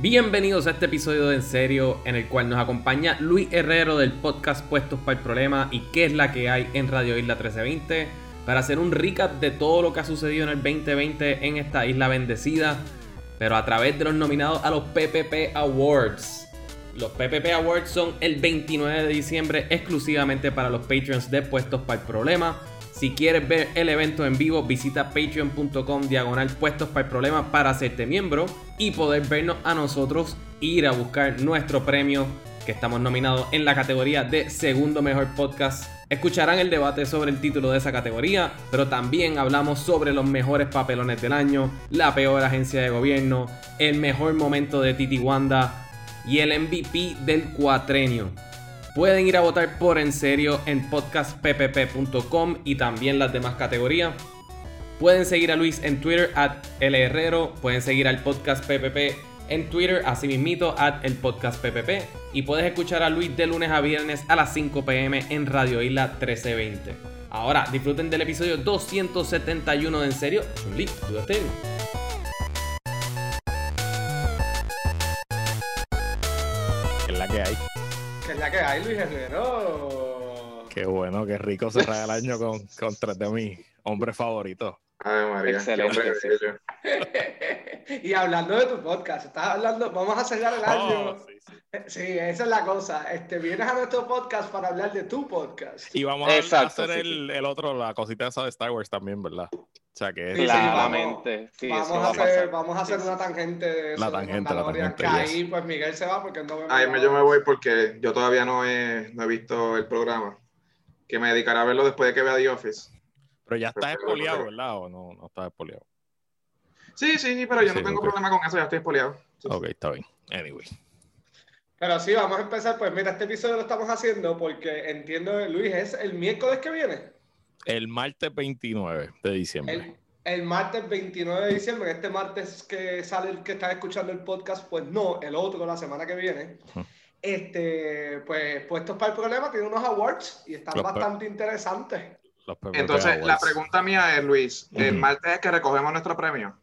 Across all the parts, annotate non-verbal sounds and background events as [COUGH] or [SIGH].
Bienvenidos a este episodio de En Serio, en el cual nos acompaña Luis Herrero del podcast Puestos para el Problema y qué es la que hay en Radio Isla 1320 para hacer un recap de todo lo que ha sucedido en el 2020 en esta isla bendecida, pero a través de los nominados a los PPP Awards. Los PPP Awards son el 29 de diciembre exclusivamente para los Patreons de Puestos para el Problema. Si quieres ver el evento en vivo, visita patreon.com diagonal puestos para el problema para hacerte miembro y poder vernos a nosotros ir a buscar nuestro premio que estamos nominados en la categoría de segundo mejor podcast. Escucharán el debate sobre el título de esa categoría, pero también hablamos sobre los mejores papelones del año, la peor agencia de gobierno, el mejor momento de Titi Wanda y el MVP del cuatrenio. Pueden ir a votar por en serio en podcastppp.com y también las demás categorías. Pueden seguir a Luis en Twitter at Herrero. Pueden seguir al podcast PPP en Twitter, así mismito, at el podcast. Y puedes escuchar a Luis de lunes a viernes a las 5 pm en Radio Isla 1320. Ahora, disfruten del episodio 271 de En Serio. Chun-Li, Es la que hay. Que es la que hay, Luis Herrero. Qué bueno, qué rico cerrar el año con, con tres de mis hombres favoritos. Ay, María, Excelente, qué hombre sí. bello. [LAUGHS] y hablando de tu podcast, estás hablando, vamos a cerrar el año. Oh, sí, sí. Sí, esa es la cosa. Este, vienes a nuestro podcast para hablar de tu podcast. Y vamos a hacer sí, el, el otro, la cosita esa de Star Wars también, ¿verdad? O sea que Sí, Claramente, sí, vamos, a va a hacer, vamos a hacer Sí, una tangente de eso. La tangente, la tangente, Que ahí, pues Miguel se va porque no ve. Ay, me- yo me voy porque yo todavía no he, no he visto el programa. Que me dedicaré a verlo después de que vea The Office. Pero ya está espoliado, ¿verdad? ¿O no, no está espoliado? Sí, sí, sí, pero yo Sí, no tengo problema con eso, ya estoy espoleado. Sí, sí. Ok, está bien. Anyway. Pero sí, vamos a empezar. Pues mira, este episodio lo estamos haciendo porque entiendo, Luis, es el miércoles que viene. El martes 29 de diciembre. El, el martes 29 de diciembre, este martes que sale el que están escuchando el podcast, pues no, el otro, la semana que viene. Este, pues puestos para el problema, tiene unos awards y están Los bastante interesantes. Entonces, la pregunta mía es, Luis, ¿el martes es que recogemos nuestro premio?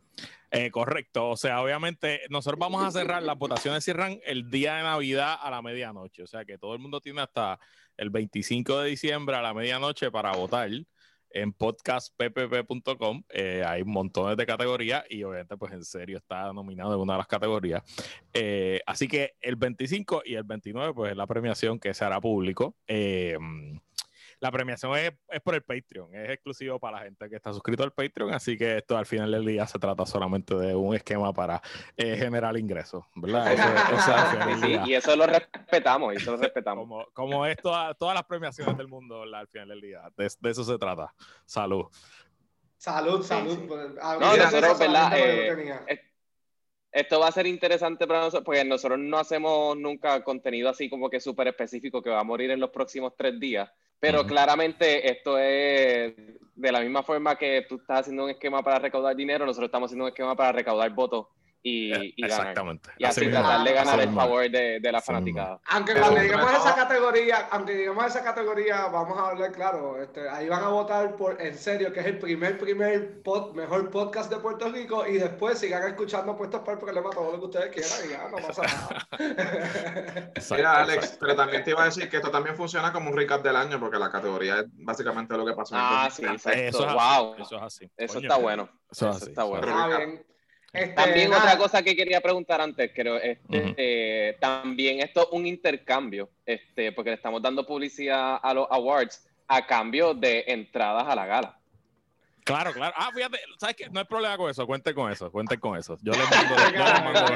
Eh, correcto, o sea, obviamente nosotros vamos a cerrar, las votaciones cierran el día de Navidad a la medianoche, o sea que todo el mundo tiene hasta el 25 de diciembre a la medianoche para votar en podcastppp.com. Eh, hay montones de categorías y obviamente pues en serio está nominado en una de las categorías. Eh, así que el 25 y el 29 pues es la premiación que se hará público. Eh, la premiación es, es por el Patreon, es exclusivo para la gente que está suscrito al Patreon, así que esto al final del día se trata solamente de un esquema para eh, generar ingresos, ¿verdad? Eso, [LAUGHS] Sí, día. y eso lo respetamos, y eso lo respetamos. Como, como es toda- todas las premiaciones del mundo, ¿verdad? Al final del día. De, de eso se trata. Salud. Salud, Sí, salud. sí. No, nosotros, eh, Esto va a ser interesante para nosotros, porque nosotros no hacemos nunca contenido así como que súper específico que va a morir en los próximos tres días, pero claramente esto es de la misma forma que tú estás haciendo un esquema para recaudar dinero, nosotros estamos haciendo un esquema para recaudar votos y, Eh, y ganar. Exactamente. Y así mismo. tratar de ganar Así el favor de, de la Así fanaticada. Aunque Pero cuando sobre lleguemos a todo- esa categoría, aunque lleguemos a esa categoría, vamos a hablar claro, este, ahí van a votar por En Serio, que es el primer, primer pod- mejor podcast de Puerto Rico, y después sigan escuchando puestos para el problema todo lo que ustedes quieran y ya, no pasa nada. [LAUGHS] Exacto, Mira, Alex, exacto. pero también te iba a decir que esto también funciona como un recap del año, porque la categoría es básicamente lo que pasó en el Ah, sí, 2020. exacto. Eso es así. wow. Eso es así. Eso Coño, está bueno. Eso es Eso así. está eso bueno. es Recap. bien. Este, También nada, otra cosa que quería preguntar antes, creo, este, Ujú. eh, también esto es un intercambio, este, porque le estamos dando publicidad a los awards a cambio de entradas a la gala. Claro, claro. Ah, fíjate, ¿sabes qué? No hay problema con eso. Cuenten con eso, cuenten con eso. Yo les mando, [LAUGHS] yo les mando.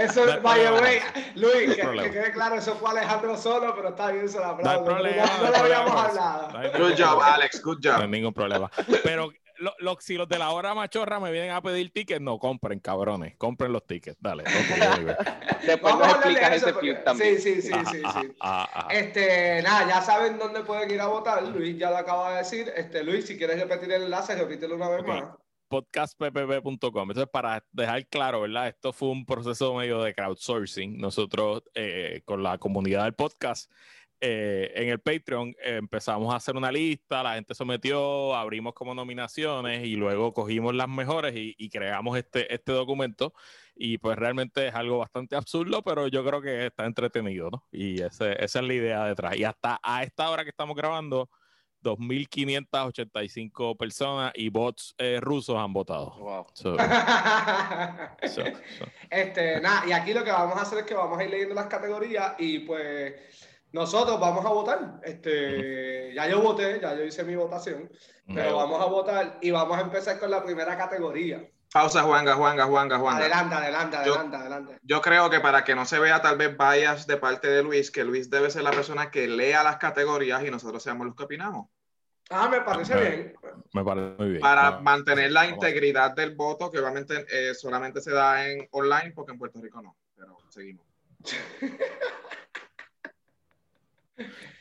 Eso, Eso, no by the way, Luis, que, problema. que quede claro, eso fue Alejandro solo, pero está bien, se lo No hay problema. no, no no lo habíamos hablado. No Good job. Alex, good No hay job. ningún problema. Pero lo- lo- si los de la hora machorra me vienen a pedir tickets, no compren, cabrones. Compren los tickets. Dale. [LAUGHS] Después Vamos nos de explicas eso ese porque- también. Sí, sí, sí, Ajá, sí, ajá, sí. ajá. Este, nada, ya saben dónde pueden ir a votar. Luis ya lo acaba de decir. Este, Luis, si quieres repetir el enlace, repítelo una vez Ok. más. podcastppp.com. Entonces, para dejar claro, ¿verdad? Esto fue un proceso medio de crowdsourcing. Nosotros, eh, con la comunidad del podcast, eh, en el Patreon eh, empezamos a hacer una lista, la gente sometió, abrimos como nominaciones y luego cogimos las mejores y, y creamos este, este documento. Y pues realmente es algo bastante absurdo, pero yo creo que está entretenido, ¿no? Y ese- esa es la idea detrás. Y hasta a esta hora que estamos grabando, 2.585 personas y bots eh, rusos han votado. Wow. So, [LAUGHS] so- so- Este, nada, y aquí lo que vamos a hacer es que vamos a ir leyendo las categorías y pues nosotros vamos a votar. Este, ya yo voté, ya yo hice mi votación, pero vamos a votar y vamos a empezar con la primera categoría. Pausa, Juanga, Juanga, Juanga, Juanga. Adelante, adelante, Yo- adelante, adelante. Yo creo que para que no se vea tal vez bias de parte de Luis, que Luis debe ser la persona que lea las categorías y nosotros seamos los que opinamos. Ah, me parece bien. me parece muy bien. Para mantener la vamos. integridad del voto, que obviamente eh, solamente se da en online, porque en Puerto Rico no. Pero seguimos. [LAUGHS]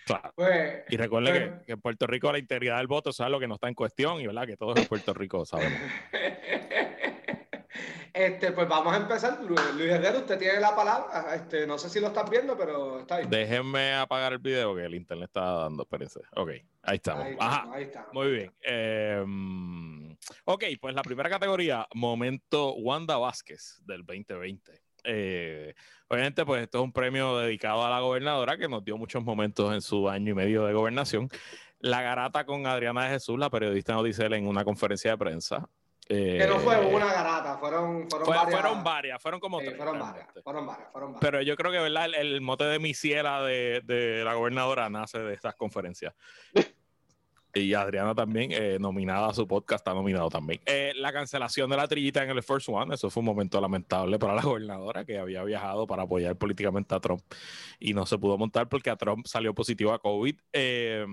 Claro. Pues, Y recuerde Bueno. que, que en Puerto Rico la integridad del voto es algo que no está en cuestión y verdad que todos en Puerto Rico sabemos. [LAUGHS] este, pues vamos a empezar. Lu- Luis Herrero, usted tiene la palabra. Este, no sé si lo estás viendo, pero está ahí. Déjenme apagar el video que el internet está dando, espérense. Ok, ahí estamos. Ahí Ajá. ahí estamos. Muy bien. Eh, ok, pues la primera categoría, momento Wanda Vázquez del 2020. Eh, obviamente, pues esto es un premio dedicado a la gobernadora que nos dio muchos momentos en su año y medio de gobernación. La garata con Adriana de Jesús, la periodista Nodicel, en una conferencia de prensa. Que no fue Eh, una garata, fueron, fueron fue- varias. fueron varias, fueron como tres. fueron varias, fueron varias, fueron varias. Pero yo creo que ¿verdad? El, el mote de misiela de, de la gobernadora nace de estas conferencias. [LAUGHS] Y Adriana también, eh, nominada a su podcast, está nominado también. Eh, la cancelación de la trillita en el First One, eso fue un momento lamentable para la gobernadora que había viajado para apoyar políticamente a Trump y no se pudo montar porque a Trump salió positivo a COVID. Eh,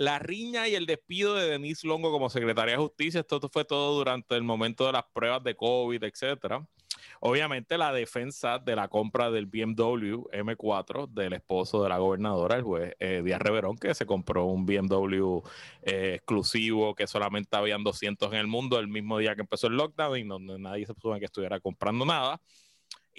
la riña y el despido de Denise Longo como secretaria de justicia, esto fue todo durante el momento de las pruebas de COVID, etcétera. Obviamente la defensa de la compra del BMW M4 del esposo de la gobernadora, el juez eh, Díaz Reverón, que se compró un BMW eh, exclusivo que solamente habían 200 en el mundo el mismo día que empezó el lockdown y donde nadie se supone que estuviera comprando nada.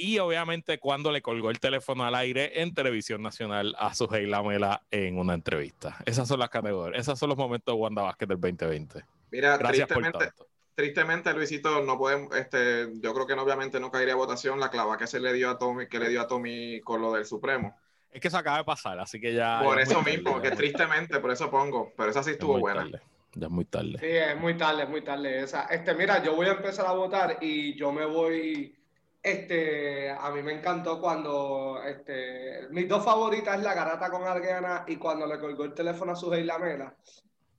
Y obviamente cuando le colgó el teléfono al aire en televisión nacional a Sujei Lamela en una entrevista. Esas son las categorías, esos son los momentos de Wanda Vázquez del 2020. Mira, Gracias por tristemente, tanto. tristemente, Luisito, no podemos, este, yo creo que no, obviamente no caería a votación la clava que se le dio a Tommy, que le dio a Tommy con lo del Supremo. Es que eso acaba de pasar, así que ya... por ya es eso tarde, mismo, ya que es tristemente, por eso pongo, pero esa sí es estuvo muy buena. tarde, Ya es muy tarde. Sí, es muy tarde, es muy tarde. Esa, este, mira, yo voy a empezar a votar y yo me voy. Este, a mí me encantó cuando. Este, mis dos favoritas es la garata con Argana y cuando le colgó el teléfono a su Lamela.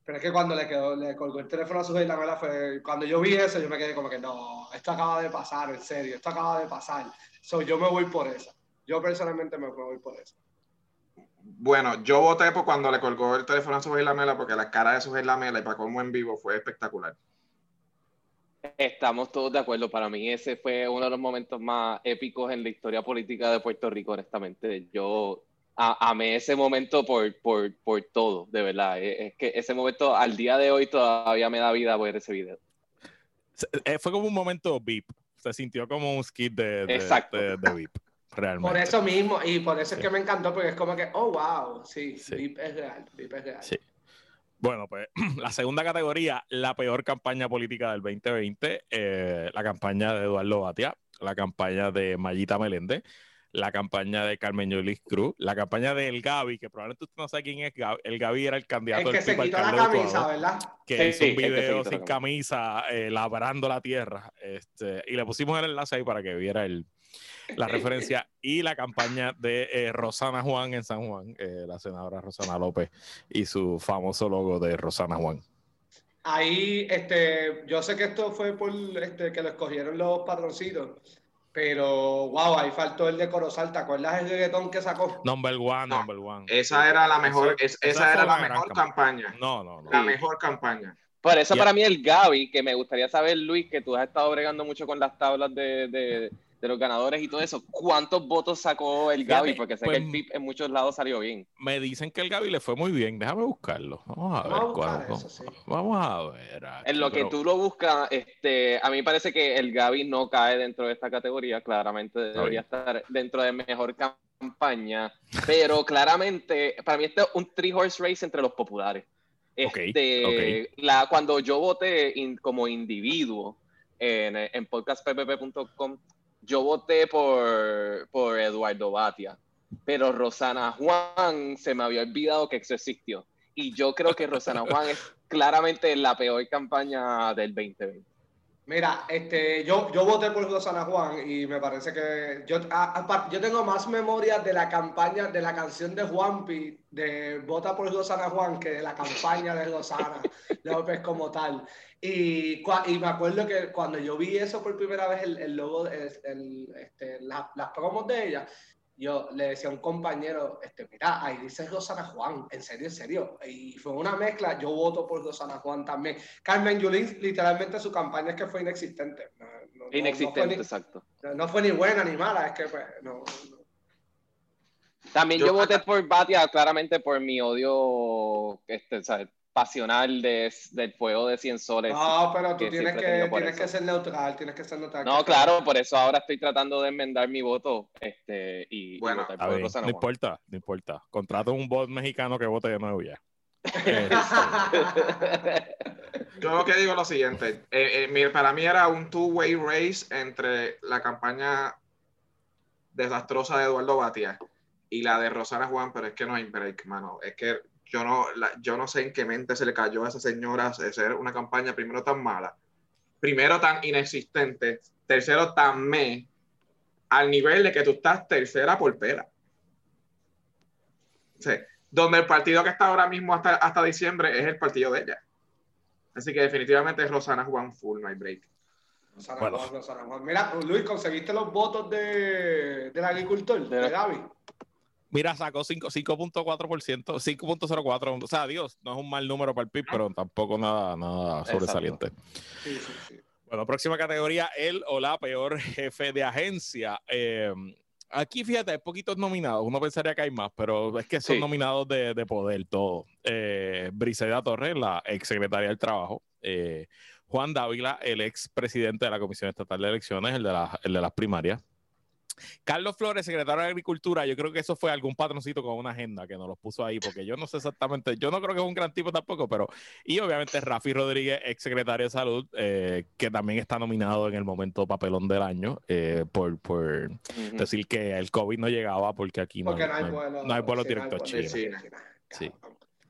Pero es que cuando le, colgó el teléfono a su Lamela fue. Cuando yo vi eso, yo me quedé como que no, esto acaba de pasar, en serio, esto acaba de pasar. So, yo me voy por esa. Yo personalmente me voy por esa. Bueno, yo voté por cuando le colgó el teléfono a Sujei Lamela porque la cara de Sujei Lamela y para colmo en vivo fue espectacular. Estamos todos de acuerdo. Para mí ese fue uno de los momentos más épicos en la historia política de Puerto Rico, honestamente. Yo a- amé ese momento por, por, por todo, de verdad. Es, es que ese momento al día de hoy todavía me da vida ver ese video. Eh, Fue como un momento VIP. Se sintió como un skit de, de, Exacto. de- de VIP, realmente. Por eso mismo, y por eso Sí. es que me encantó, porque es como que, oh, wow, sí, Sí. VIP es real, VIP es real. Sí. Bueno, pues [CLEARS THROAT] la segunda categoría, la peor campaña política del 2020, eh, la campaña de Eduardo Batia, la campaña de Mayita Meléndez, la campaña de Carmen Yolis Cruz, la campaña de El Gaby, que probablemente usted no sabe quién es Gaby. El Gaby era el candidato El que del se quitó la camisa, ¿verdad? que Sí, hizo un video sin camisa, eh, labrando la tierra. Este, y le pusimos el enlace ahí para que viera el, la referencia. Y la campaña de eh, Rosana Juan en San Juan, eh, la senadora Rosana López, y su famoso logo de Rosana Juan. Ahí, este, yo sé que esto fue por este, que lo escogieron los patroncitos, pero wow, ahí faltó el de Corozal. ¿Te acuerdas el reggaetón que sacó? Number one, No, number one. Esa era la mejor, es- esa era la mejor campaña. campaña. No, no, no. La mejor campaña. Por eso para mí el Gaby, que me gustaría saber, Luis, que tú has estado bregando mucho con las tablas de, de- de los ganadores y todo eso, ¿cuántos votos sacó el Fíjate, Gaby? Porque sé pues, que el PIB en muchos lados salió bien. Me dicen que el Gaby le fue muy bien. Déjame buscarlo. Vamos a ver. Vamos a buscar cuál- sí. Vamos a ver. aquí, En lo que pero- tú lo buscas, este, a mí parece que el Gaby no cae dentro de esta categoría, claramente debería estar dentro de mejor campaña, pero claramente, para mí este es un three horse race entre los populares. Ok, Este, La, cuando yo voté in- como individuo en, en podcastppp.com, yo voté por, por Eduardo Batia, pero Rosana Juan se me había olvidado que eso existió. Y yo creo que Rosana Juan es claramente la peor campaña del 2020. Mira, este, yo, yo voté por Rosana Juan y me parece que yo, a- a- yo tengo más memoria de la campaña, de la canción de Juanpi, de Vota por Rosana Juan, que de la campaña de Rosana [LAUGHS] López como tal. Y, y me acuerdo que cuando yo vi eso por primera vez, el, el logo, el, el- este, la- las promos de ella, yo le decía a un compañero, este, mira, ahí dice Rosana Juan, en serio, en serio. Y fue una mezcla, yo voto por Rosana Juan también. Carmen Yulín, literalmente su campaña es que fue inexistente. No, no- no- Inexistente, No fue, exacto. no fue ni buena ni mala, es que pues, no, no. También Yo- yo, voté por Batia claramente por mi odio este, ¿sabes? Pasional de, del fuego de 100 soles. No, pero tú que tienes, que, tienes que ser neutral, tienes que ser neutral. No, claro, por eso ahora estoy tratando de enmendar mi voto este, y, y Bueno, votar Está por no importa, no importa. Contrato un bot mexicano que vote de nuevo ya. Yo lo que digo es lo siguiente. eh, eh, para mí era un two-way race entre la campaña desastrosa de Eduardo Batia y la de Rosana Juan, pero es que no hay break, mano. Es que yo no, la- yo no sé en qué mente se le cayó a esa señora hacer una campaña primero tan mala, primero tan inexistente, tercero tan me, al nivel de que tú estás tercera por pera. O sea, donde el partido que está ahora mismo hasta, hasta diciembre es el partido de ella. Así que definitivamente es Rosana Juan Full, no hay break. Rosana Bueno. Juan, Rosana Juan. Mira, Luis, ¿conseguiste los votos de, del agricultor, de De- Gaby? Mira, sacó cinco- 5.4%, 5.04%. O sea, Dios, no es un mal número para el PIB, pero tampoco nada, nada sobresaliente. Sí, sí, sí. Bueno, próxima categoría, el o la peor jefe de agencia. Eh, aquí, fíjate, hay poquitos nominados. Uno pensaría que hay más, pero es que son nominados de, de poder todos. Eh, Briseida Torres, la ex secretaria del Trabajo. Eh, Juan Dávila, el ex presidente de la Comisión Estatal de Elecciones, el de, la- el de las primarias. Carlos Flores, secretario de Agricultura, yo creo que eso fue algún patroncito con una agenda que nos los puso ahí, porque yo no sé exactamente, yo no creo que es un gran tipo tampoco, pero y obviamente Rafi Rodríguez, ex secretario de Salud, eh, que también está nominado en el momento papelón del año eh, por, por decir que el COVID no llegaba porque aquí no, Porque no hay no hay- vuelo. no hay vuelo sí, directo a China. Sí.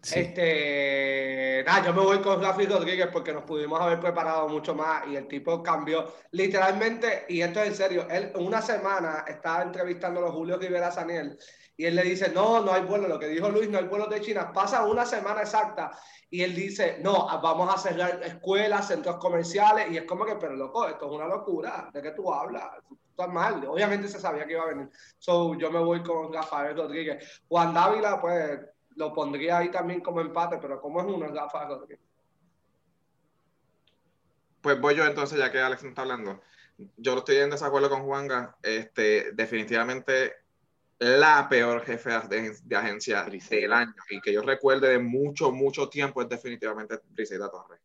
Sí. Este, nada, yo me voy con Rafi Rodríguez porque nos pudimos haber preparado mucho más y el tipo cambió literalmente, y esto es en serio, él una semana estaba entrevistando a Julio Rivera Saniel y él le dice, no, no hay vuelo, lo que dijo Luis, no hay vuelos de China, pasa una semana exacta y él dice, no, vamos a cerrar escuelas, centros comerciales y es como que, pero loco, esto es una locura, ¿de qué tú hablas? Tú estás mal, obviamente se sabía que iba a venir. So, yo me voy con Rafael Rodríguez. Juan Dávila, pues lo pondría ahí también como empate, pero como es uno, es Rafael Rodríguez. Pues voy yo entonces, ya que Alex no está hablando. Yo estoy en desacuerdo con Juanga. Este, definitivamente la peor jefe de, de agencia Briseida. del año y que yo recuerde de mucho, mucho tiempo es definitivamente Briseida Torres.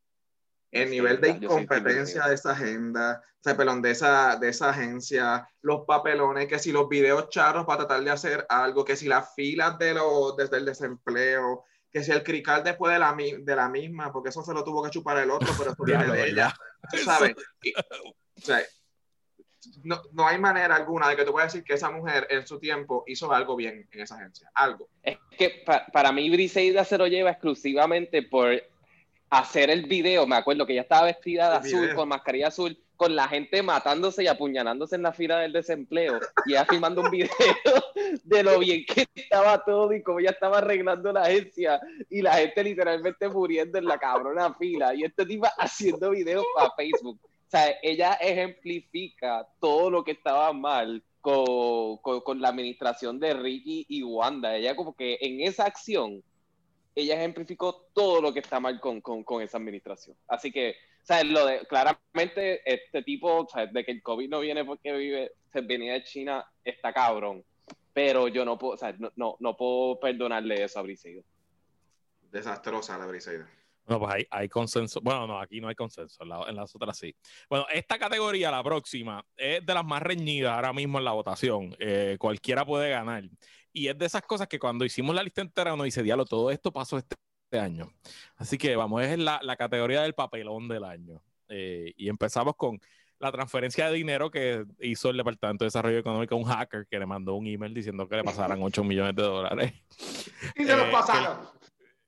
El nivel de incompetencia de esa agenda, o sea, perdón, de esa, de esa agencia, los papelones, que si los videos charros para tratar de hacer algo, que si las filas de los, desde el desempleo, que si el crical después de la, mi- de la misma, porque eso se lo tuvo que chupar el otro, pero eso [LAUGHS] viene de ella. sabes. Y- o sea, no, no hay manera alguna de que tú puedas decir que esa mujer en su tiempo hizo algo bien en esa agencia. Algo. Es que pa- para mí Briseida se lo lleva exclusivamente por hacer el video. Me acuerdo que ella estaba vestida de El azul, video. con mascarilla azul, con la gente matándose y apuñalándose en la fila del desempleo. Y ella filmando un video [LAUGHS] de lo bien que estaba todo y cómo ella estaba arreglando la agencia. Y la gente literalmente muriendo en la cabrona fila. Y este tipo haciendo videos para Facebook. O sea, ella ejemplifica todo lo que estaba mal con, con, con la administración de Ricky y Wanda. Ella como que en esa acción, ella ejemplificó todo lo que está mal con, con, con esa administración. Así que, sea, lo de, claramente este tipo, de que el COVID no viene porque vive, se venía de China, está cabrón. Pero yo no puedo, sea, no, no, no puedo perdonarle eso a Briseida. Desastrosa la Briseida. No, pues hay, hay consenso. Bueno, no, aquí no hay consenso, en, la- en las otras sí. Bueno, esta categoría, la próxima, es de las más reñidas ahora mismo en la votación. Eh, cualquiera puede ganar. Y es de esas cosas que cuando hicimos la lista entera uno dice, diablo, todo esto pasó este, este año. Así que vamos, es la, la categoría del papelón del año. Eh, y empezamos con la transferencia de dinero que hizo el Departamento de Desarrollo Económico a un hacker que le mandó un email diciendo que le pasaran [LAUGHS] 8 millones de dólares. Y se los Eh, pasaron.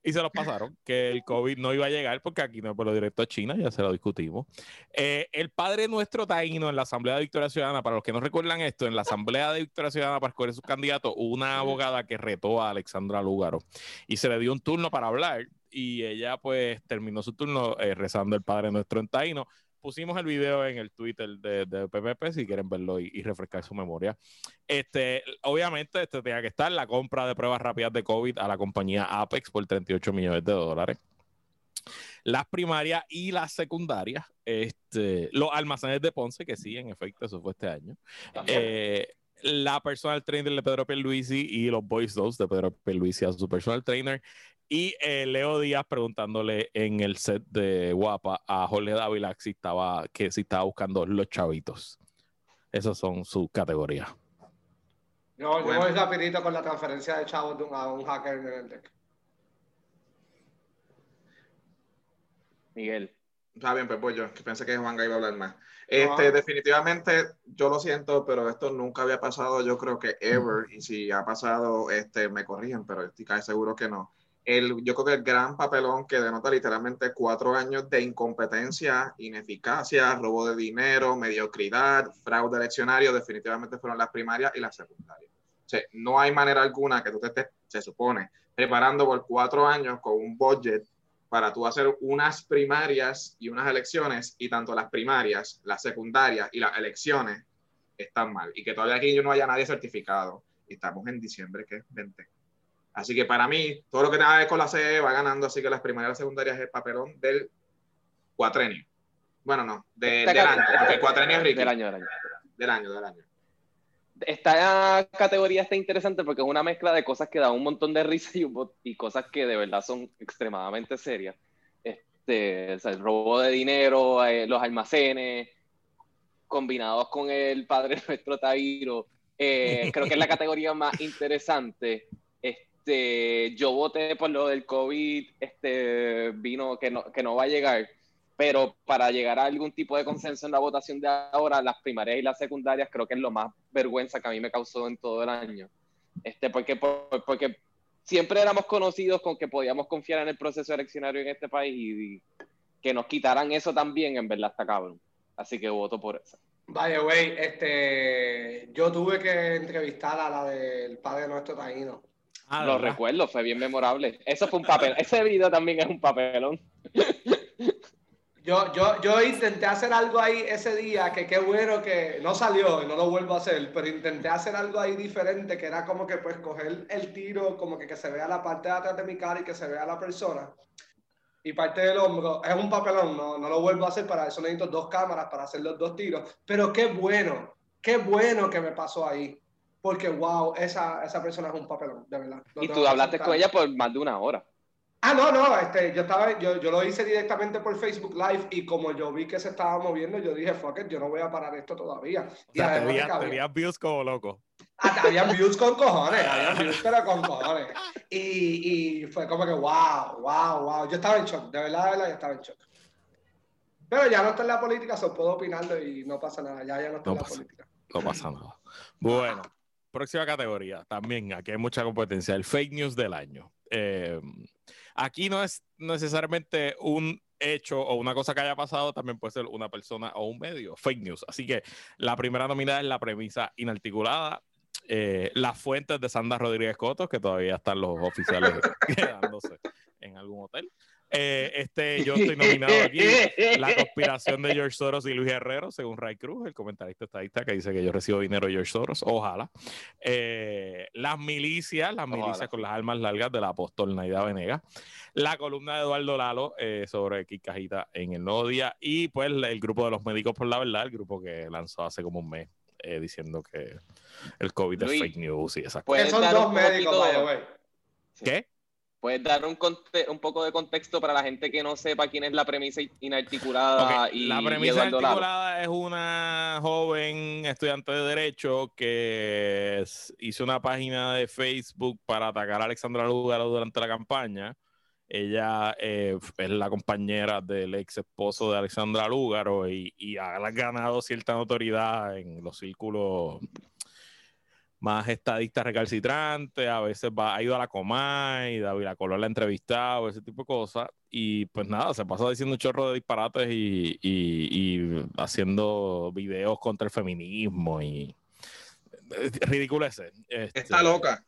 Y se los pasaron, que el COVID no iba a llegar porque aquí no es por lo directo a China, ya se lo discutimos. Eh, el padre nuestro taíno en la Asamblea de Victoria Ciudadana, para los que no recuerdan esto, en la Asamblea de Victoria Ciudadana para escoger sus candidatos, hubo una abogada que retó a Alexandra Lúgaro y se le dio un turno para hablar y ella pues terminó su turno eh, rezando el padre nuestro en taíno. Pusimos el video en el Twitter de, de PPP si quieren verlo y, y refrescar su memoria. Este, obviamente, este tenía que estar la compra de pruebas rápidas de COVID a la compañía Apex por 38 millones de dólares. Las primarias y las secundarias, este, los almacenes de Ponce, que sí, en efecto, eso fue este año. Eh, la personal trainer de Pedro Pierluisi y los Boys 2 de Pedro Pierluisi a su personal trainer. Y eh, Leo Díaz preguntándole en el set de Guapa a Jorge Dávila si estaba, que si estaba buscando los chavitos. Esas son sus categorías. No, yo Bueno. voy rapidito con la transferencia de chavos de un, a un hacker en el deck. Miguel. Está bien, pues voy yo, que pensé que Juanga iba a hablar más. Este, Ah. definitivamente, yo lo siento, pero esto nunca había pasado, yo creo que ever, y si ha pasado, este, me corrigen, pero estoy casi seguro que no. El, yo creo que el gran papelón que denota literalmente cuatro años de incompetencia, ineficacia, robo de dinero, mediocridad, fraude eleccionario, definitivamente fueron las primarias y las secundarias. O sea, no hay manera alguna que tú te estés, se supone, preparando por cuatro años con un budget para tú hacer unas primarias y unas elecciones, y tanto las primarias, las secundarias y las elecciones están mal. Y que todavía aquí no haya nadie certificado. Y estamos en diciembre, que es 20. Así que para mí, todo lo que tenga que ver con la CE va ganando, así que las primarias y las secundarias es el papelón del cuatrenio. Bueno, no, de- del año, porque el cuatrenio es Ricky. Del año, del año. Del año, del año. Esta categoría está interesante porque es una mezcla de cosas que dan un montón de risa y, y cosas que de verdad son extremadamente serias. Este, o sea, el robo de dinero, eh, los almacenes, combinados con el padre [LAUGHS] nuestro Tairo. Eh, creo que es la categoría más interesante. Este, yo voté por lo del COVID, este, vino que no, que no va a llegar, pero para llegar a algún tipo de consenso en la votación de ahora, las primarias y las secundarias creo que es lo más vergüenza que a mí me causó en todo el año. Este, porque, por- porque siempre éramos conocidos con que podíamos confiar en el proceso eleccionario en este país y, y que nos quitaran eso también, en verdad está cabrón. Así que voto por eso. Vaya, güey, este, yo tuve que entrevistar a la del padre nuestro taíno. Ah, Lo ¿verdad? recuerdo, fue bien memorable. Eso fue un papel. Ese video también es un papelón. Yo, yo, yo intenté hacer algo ahí ese día, que qué bueno que no salió y no lo vuelvo a hacer, pero intenté hacer algo ahí diferente, que era como que pues coger el tiro, como que, que se vea la parte de atrás de mi cara y que se vea la persona. Y parte del hombro, es un papelón, no, no lo vuelvo a hacer, para eso necesito dos cámaras para hacer los dos tiros, pero qué bueno, qué bueno que me pasó ahí, porque wow, esa, esa persona es un papelón, de verdad. Lo Y tú hablaste con ella por más de una hora. Ah, no, no, este, yo estaba, yo, yo lo hice directamente por Facebook Live y como yo vi que se estaba moviendo, yo dije, fuck it, yo no voy a parar esto todavía. O Y sea, tenías views como loco. Ah, habían views con cojones, habían [LAUGHS] views pero con cojones. Y, y fue como que, wow, wow, wow. Yo estaba en shock, de verdad, de verdad, yo estaba en shock. Pero ya no está en la política, solo puedo opinarlo y no pasa nada, ya, ya no está No en la política. No pasa nada. Bueno, próxima categoría. También aquí hay mucha competencia. El fake news del año. Eh, aquí no es necesariamente un hecho o una cosa que haya pasado, también puede ser una persona o un medio. Fake news. Así que la primera nominada es la premisa inarticulada. Eh, las fuentes de Sandra Rodríguez Cotos, que todavía están los oficiales [LAUGHS] quedándose en algún hotel. Eh, [LAUGHS] este, yo estoy nominado aquí. La conspiración de George Soros y Luis Herrero, según Ray Cruz, el comentarista estadista que dice que yo recibo dinero de George Soros. Ojalá. Eh, las milicias, las Ojalá, milicias con las armas largas del apóstol Naida Venega. La columna de Eduardo Lalo eh, sobre Kikajita en el nuevo día. Y pues el grupo de los médicos por la verdad, el grupo que lanzó hace como un mes eh, diciendo que el COVID Luis, es fake news y esas pues, cosas. Que son dos médicos, poquito- by the way. ¿Qué? ¿Puedes dar un, un poco de contexto para la gente que no sepa quién es la premisa inarticulada? Y, la premisa inarticulada es una joven estudiante de Derecho que hizo una página de Facebook para atacar a Alexandra Lugaro durante la campaña. Ella eh, es la compañera del ex esposo de Alexandra Lúgaro y, y ha ganado cierta notoriedad en los círculos más estadistas recalcitrantes, a veces va, ha ido a la Comay, David la Color la ha entrevistado, ese tipo de cosas. Y pues nada, se pasa diciendo un chorro de disparates y, y, haciendo videos contra el feminismo y eh, ridículo ese. Este, está loca.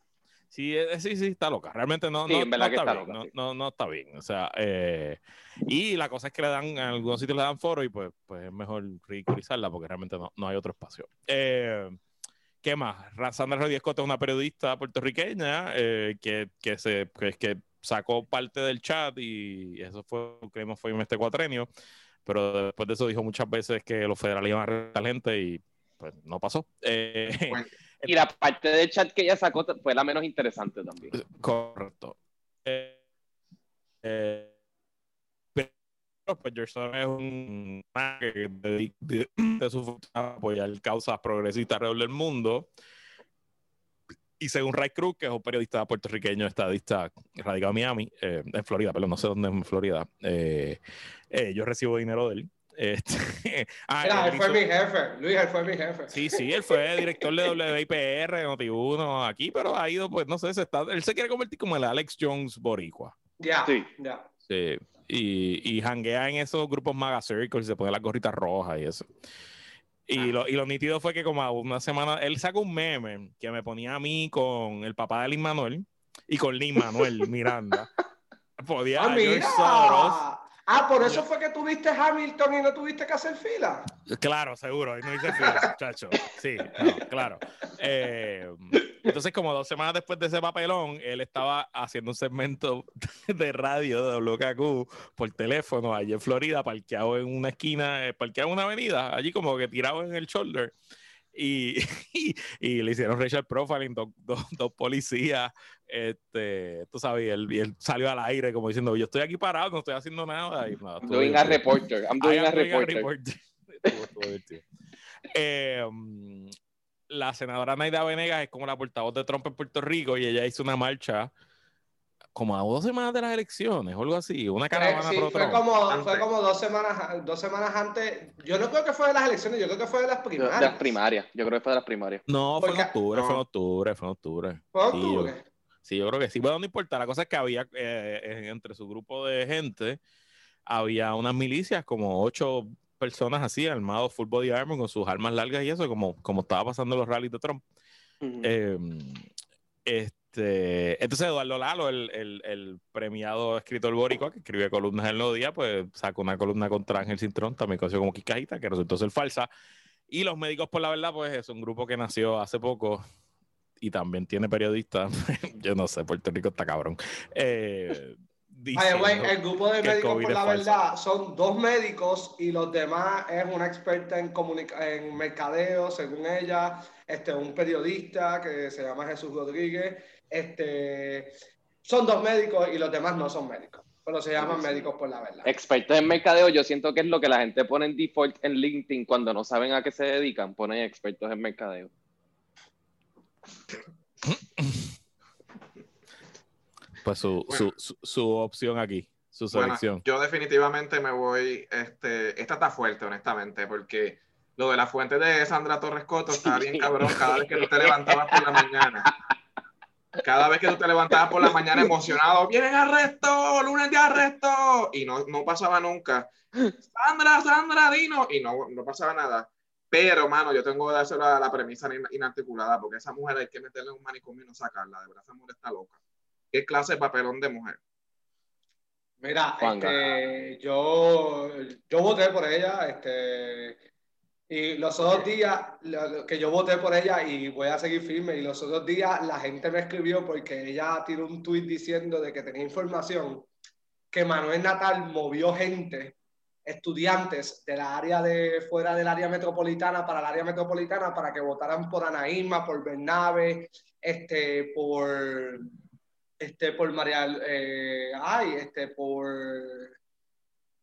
Sí, eh, sí, sí, está loca. Realmente no, no, está, bien. no, no, está bien. O sea, eh, y la cosa es que le dan, en algunos sitios le dan foro y pues, pues es mejor ridiculizarla porque realmente no, no hay otro espacio. Eh, ¿Qué más? Sandra Rodríguez Cota es una periodista puertorriqueña eh, que, que, se, que, sacó parte del chat y eso fue, creemos, fue en este cuatrenio, pero después de eso dijo muchas veces que los federales iban a arrestar gente y pues no pasó. Eh, [LAUGHS] y la parte del chat que ella sacó fue la menos interesante también. Correcto. Eh, pues Gerson es un que de, de, de su apoyar causas progresistas alrededor del mundo. Y según Ray Cruz, que es un periodista puertorriqueño, estadista, radicado en Miami, eh, en Florida, pero no sé dónde es en Florida, eh, eh, yo recibo dinero de él. Este, [LAUGHS] ah, él, fue mi jefe, Luis, él fue mi jefe. Sí, sí, él fue director de WIPR, Noti1, aquí, pero ha ido, pues no sé, se está, él se quiere convertir como el Alex Jones boricua. Ya, sí. ya. Sí y, y janguea en esos grupos Maga Circles y se pone las gorritas rojas y eso. Y, ah. lo, y lo nítido fue que como una semana, él sacó un meme que me ponía a mí con el papá de Lin Manuel y con Lin Manuel Miranda. [LAUGHS] Podía ah, Ah, por eso fue que tuviste Hamilton y no tuviste que hacer fila. Claro, seguro, y no hice fila, [LAUGHS] muchacho. Sí, claro. Eh, entonces, como dos semanas después de ese papelón, él estaba haciendo un segmento [LAUGHS] de radio de WKQ por teléfono allí en Florida, parqueado en una esquina, eh, parqueado en una avenida, allí como que tirado en el shoulder. [LAUGHS] Y, y, le hicieron racial profiling, dos, dos, policías, este, tú sabes, y él, salió al aire como diciendo, yo estoy aquí parado, no estoy haciendo nada. Y, nada doing a reporter, I'm doing a reporter. [LAUGHS] eh, la senadora Naida Venegas es como la portavoz de Trump en Puerto Rico y ella hizo una marcha como a dos semanas de las elecciones o algo así, una caravana sí, fue como, fue como dos semanas, dos semanas antes. Yo no creo que fue de las elecciones, yo creo que fue de las primarias. De las primarias, yo creo que fue de las primarias. No, fue en octubre, fue en octubre, fue en octubre. ¿Fue octubre? Sí, yo, creo que sí. Bueno, no importa, la cosa es que había eh, entre su grupo de gente, había unas milicias, como ocho personas así, armados full body armor, con sus armas largas y eso, como, como estaba pasando los rallies de Trump. Em, este, entonces Eduardo Lalo, el, el, premiado escritor boricua que escribe columnas en los días, pues sacó una columna contra Ángel Cintrón, también conocido como Kikajita, que resultó ser falsa. Y los médicos por la verdad, pues es un grupo que nació hace poco y también tiene periodistas. [LAUGHS] Yo no sé, Puerto Rico está cabrón. Eh, el grupo de médicos por la verdad son dos médicos y los demás es una experta en, en mercadeo, según ella, este, un periodista que se llama Jesús Rodríguez. Este, son dos médicos y los demás no son médicos, pero se llaman médicos por la verdad. Expertos en mercadeo, yo siento que es lo que la gente pone en default en LinkedIn cuando no saben a qué se dedican, ponen expertos en mercadeo. Pues su, su, su, opción aquí, su selección. yo definitivamente me voy, este, esta está fuerte, honestamente, porque lo de la fuente de Sandra Torres Coto está bien cabrón cada vez que tú te levantabas por la mañana. [LAUGHS] Cada vez que tú te levantabas por la mañana emocionado, vienen arresto, lunes de arresto, y no, no pasaba nunca. Sandra, Sandra, Dino, y no, no pasaba nada. Pero, mano, yo tengo que dárselo a la premisa inarticulada, porque esa mujer hay que meterle un manicomio y no sacarla. De verdad, esa mujer está loca. ¿Qué clase de papelón de mujer? Mira, este, yo, yo voté por ella, este, y los otros días que yo voté por ella y voy a seguir firme, y los otros días la gente me escribió porque ella tiró un tuit diciendo de que tenía información que Manuel Natal movió gente, estudiantes de la área de fuera del área metropolitana para el área metropolitana para que votaran por Anaíma, por Bernabe, este, por este, por María, eh, ay, este, por,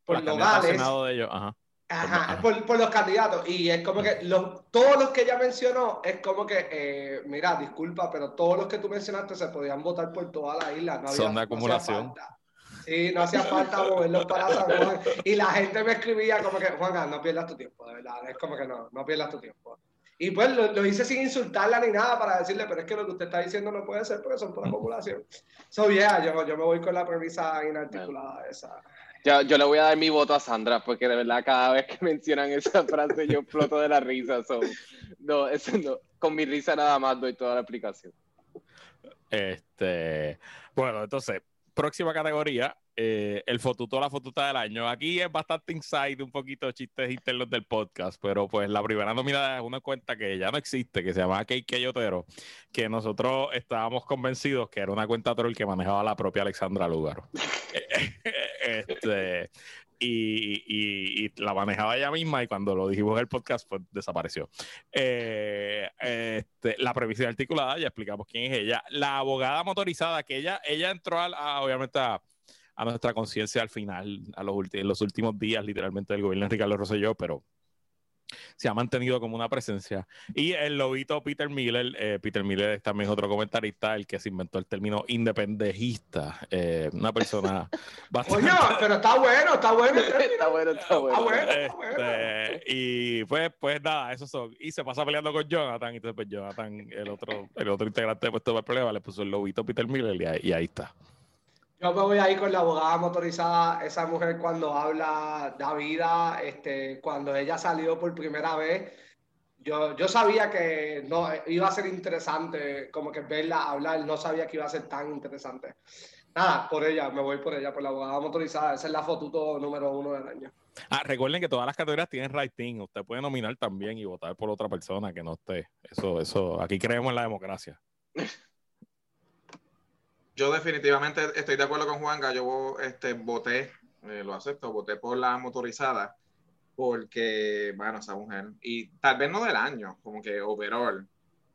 por al Nogales. De ellos, ajá. Ajá, Ajá. por, por los candidatos. Y es como que los, todos los que ella mencionó, es como que, eh, mira, disculpa, pero todos los que tú mencionaste se podían votar por toda la isla. No había, Son de acumulación. falta. Sí, no hacía falta moverlos para San Juan. Y la gente me escribía como que, Juanca, no pierdas tu tiempo, de verdad. Es como que no, no pierdas tu tiempo. Y pues lo, lo hice sin insultarla ni nada para decirle, pero es que lo que usted está diciendo no puede ser porque son por acumulación. So, yeah, yo, yo me voy con la premisa inarticulada esa. Yo, le voy a dar mi voto a Sandra, porque de verdad cada vez que [LAUGHS] mencionan esa frase yo exploto de la risa. so, no, eso no. Con mi risa nada más doy toda la explicación. Este, bueno, entonces, próxima categoría, eh, el fotuto la fotuta del año. Aquí es bastante inside, un poquito chistes internos del podcast, pero pues la primera nominada es una cuenta que ya no existe, que se llama Cake Yotero, que nosotros estábamos convencidos que era una cuenta troll que manejaba la propia Alexandra Lugaro. [LAUGHS] este, y, y- y la manejaba ella misma y cuando lo dijimos en el podcast pues desapareció. Eh, este, la previsión articulada, ya explicamos quién es ella. La abogada motorizada, que ella, ella entró a, a, obviamente a, a nuestra conciencia al final, a los, en los últimos días literalmente del gobierno de Ricardo Rosselló, pero se ha mantenido como una presencia. Y el lobito Peter Miller, eh, Peter Miller es también otro comentarista, el que se inventó el término independejista, eh, una persona [LAUGHS] bastante... Coño, pero está bueno, está bueno. Está bueno, está bueno. Ah, bueno, está bueno. Este, y pues, pues nada, esos son. Y se pasa peleando con Jonathan. Y entonces, pues Jonathan, el otro, el otro integrante de Puesto para el Problema, le puso el lobito Peter Miller y ahí, y ahí está. Yo me voy ahí con la abogada motorizada, esa mujer cuando habla da vida, este, cuando ella salió por primera vez, yo, yo sabía que no iba a ser interesante, como que verla hablar, no sabía que iba a ser tan interesante. Nada, por ella, me voy por ella, por la abogada motorizada, esa es la fotuto número uno del año. Ah, recuerden que todas las categorías tienen rating. Usted puede nominar también y votar por otra persona que no esté. Eso, eso, aquí creemos en la democracia. [LAUGHS] Yo definitivamente estoy de acuerdo con Juanga. Yo este, voté, eh, lo acepto, voté por la motorizada porque, bueno, esa mujer, y tal vez no del año, como que overall,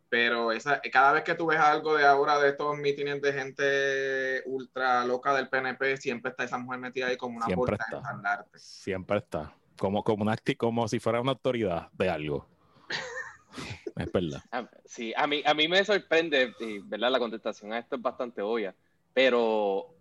pero esa, cada vez que tú ves algo de ahora de estos mítines de gente ultra loca del PNP, siempre está esa mujer metida ahí como una Siempre porta de estandarte. Siempre está. Como, como, una, como si fuera una autoridad de algo. [LAUGHS] es verdad. Sí, a mí, a mí me sorprende, y, ¿verdad? La contestación a esto es bastante obvia, pero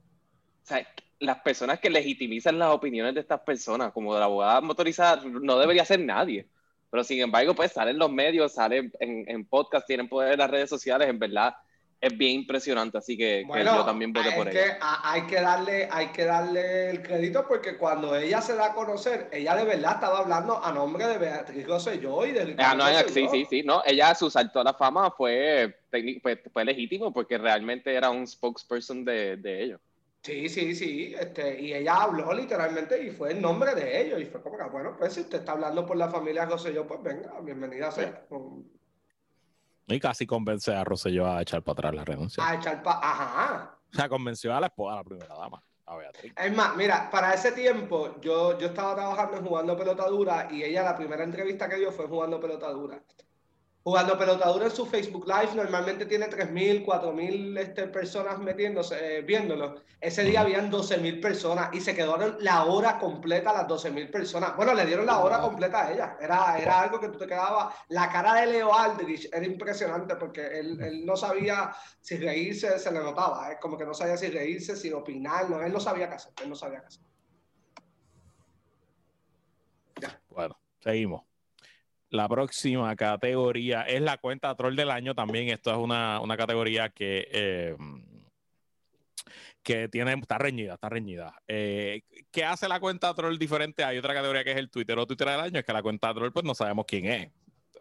las personas que legitimizan las opiniones de estas personas, como de la abogada motorizada, no debería ser nadie. Pero sin embargo, pues salen los medios, salen en, en podcast, tienen poder en las redes sociales, en verdad es bien impresionante, así que, que Bueno, yo también voté por que ella. hay que darle, hay que darle el crédito porque cuando ella se da a conocer, ella de verdad estaba hablando a nombre de Beatriz Rosselló y de Ah, Ricardo no, sí, Rosselló. sí, sí, no, ella su salto a la fama fue, fue, fue legítimo porque realmente era un spokesperson de, de ellos. Sí, sí, sí, este, y ella habló literalmente y fue el nombre de ellos y fue como que, bueno, pues si usted está hablando por la familia Rosselló, pues venga, bienvenida sea. Y casi convence a Rosselló a echar para atrás la renuncia. A echar pa... Ajá. O sea, convenció a la esposa, a la primera dama, a Beatriz. Es más, mira, para ese tiempo yo, yo estaba trabajando en Jugando Pelota Dura y ella la primera entrevista que dio fue Jugando Pelota Dura. Jugando Pelota Dura en su Facebook Live normalmente tiene 3.000, 4.000 este, personas metiéndose, eh, viéndolo. Ese día habían 12.000 personas y se quedaron la hora completa las 12.000 personas. Bueno, le dieron la hora completa a ella. Era, era algo que tú te quedabas... La cara de Leo Aldrich era impresionante porque él, él no sabía si reírse, se le notaba. Es como que no sabía si reírse, si opinar. No, él no sabía qué hacer. Él no sabía qué hacer. Bueno, seguimos. La próxima categoría es la cuenta troll del año también. Esto es una, una categoría que, eh, que tiene, está reñida, está reñida. Eh, ¿Qué hace la cuenta troll diferente? Hay otra categoría que es el Twitter o Twitter del año, es que la cuenta troll pues no sabemos quién es.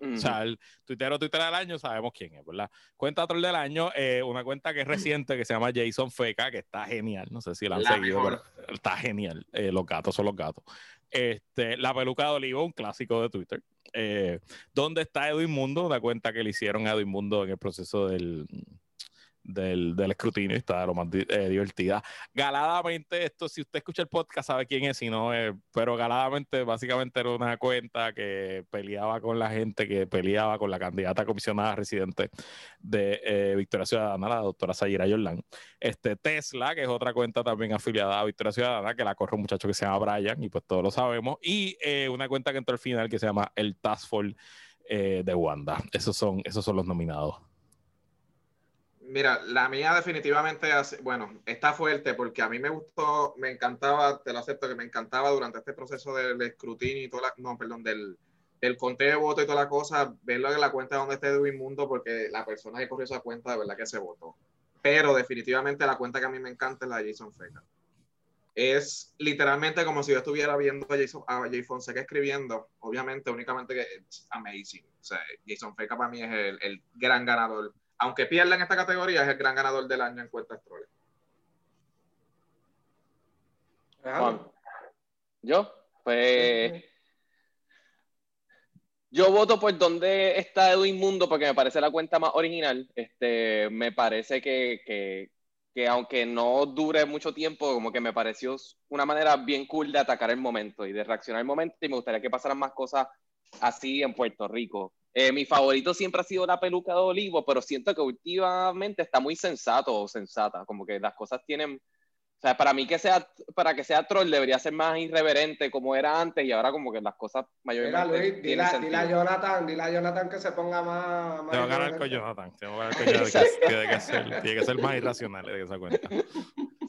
O sea, el Twitter o Twitter del año sabemos quién es, ¿verdad? Cuenta troll del año, eh, una cuenta que es reciente que se llama Jason Feca, que está genial. No sé si la han La seguido, mejor. pero está genial. Eh, los gatos son los gatos. Este, la peluca de Olivo, un clásico de Twitter. Eh, ¿Dónde está Edwin Mundo? Una cuenta que le hicieron a Edwin Mundo en el proceso del, del, del escrutinio y está lo más eh, divertida. Galadamente, esto, si usted escucha el podcast, sabe quién es, si no, eh, pero galadamente, básicamente era una cuenta que peleaba con la gente, que peleaba con la candidata comisionada residente de eh, Victoria Ciudadana, la doctora Sayira Yorlán. Este Tesla, que es otra cuenta también afiliada a Victoria Ciudadana, que la corre un muchacho que se llama Brian, y pues todos lo sabemos. Y eh, una cuenta que entró al final que se llama el Task Force eh, de Wanda. Esos son, esos son los nominados. Mira, la mía definitivamente, hace- bueno, está fuerte porque a mí me gustó, me encantaba, te lo acepto, que me encantaba durante este proceso del escrutinio y toda la, no, perdón, del, del conteo de votos y toda la cosa, verlo en la cuenta donde esté Edwin Mundo porque la persona que corrió esa cuenta de verdad que se votó. Pero definitivamente la cuenta que a mí me encanta es la de Jason Feca. Es literalmente como si yo estuviera viendo a Jason, a Fonseca escribiendo, obviamente, únicamente que es amazing. O sea, Jason Feca para mí es el gran ganador aunque pierda en esta categoría, es el gran ganador del año en cuentas troles. Juan. ¿Yo? Pues. Yo voto por donde está Edwin Mundo porque me parece la cuenta más original. Este, me parece que, que, que aunque no dure mucho tiempo, como que me pareció una manera bien cool de atacar el momento y de reaccionar al momento y me gustaría que pasaran más cosas así en Puerto Rico. Eh, mi favorito siempre ha sido la peluca de olivo, pero siento que últimamente está muy sensato o sensata, como que las cosas tienen, o sea, para mí que sea, para que sea troll debería ser más irreverente como era antes y ahora como que las cosas Mira, mayormente Luis, tienen dile, dile a Jonathan, dile a Jonathan que se ponga más. más Tengo que ganar con. Jonathan. Tengo que ganar con Jonathan. Tiene que, ser, tiene que ser más irracional de esa cuenta.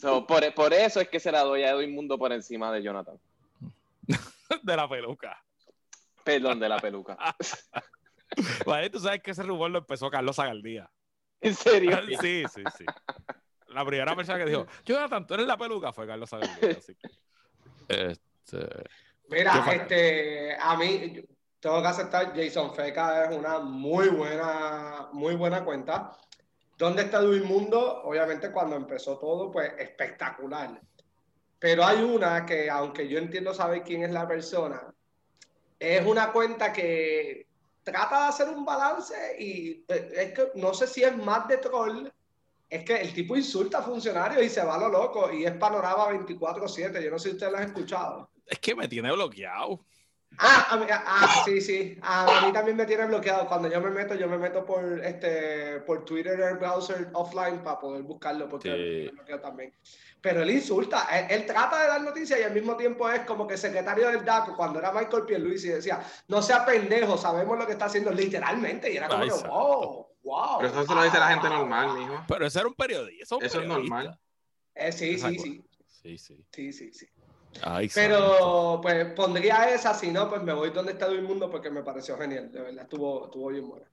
So, por, por eso es que se la doy a Edwin Mundo por encima de Jonathan. [LAUGHS] De la peluca. Perdón de la peluca. [LAUGHS] [LAUGHS] Vale, tú sabes que ese rumor lo empezó Carlos Zagaldía. ¿En serio? [LAUGHS] Sí, sí, sí. La primera persona que dijo, Jonathan, tú eres la peluca, fue Carlos. Así que, este, Mira, este, a mí yo tengo que aceptar, Jason Feca es una muy buena, muy buena cuenta. ¿Dónde está Edwin Mundo? Obviamente cuando empezó todo, pues espectacular. Pero hay una que, aunque yo entiendo saber quién es la persona, es una cuenta que trata de hacer un balance y eh, es que no sé si es más de troll, es que el tipo insulta a funcionarios y se va a lo loco y es panorama 24/7. Yo no sé si ustedes lo han escuchado. es que me tiene bloqueado. Ah, a mí- ah, sí, sí. A, a mí también me tiene bloqueado. Cuando yo me meto, yo me meto por este por Twitter el browser offline para poder buscarlo porque Sí. me tiene bloqueado también. Pero él insulta, él, él trata de dar noticias y al mismo tiempo es como que secretario del DACO, cuando era Michael Pierluisi, decía, no sea pendejo, sabemos lo que está haciendo literalmente. Y era como que, wow, wow. Pero eso se lo dice la gente ah, normal, mijo. Pero ese era un periodista. Eso, Eso es normal. Eh, sí, sí, sí, Sí, sí. sí, sí, sí. Ay, santo. Pero pues pondría esa, si no, pues me voy donde está todo el mundo porque me pareció genial, de verdad, estuvo, estuvo bien bueno.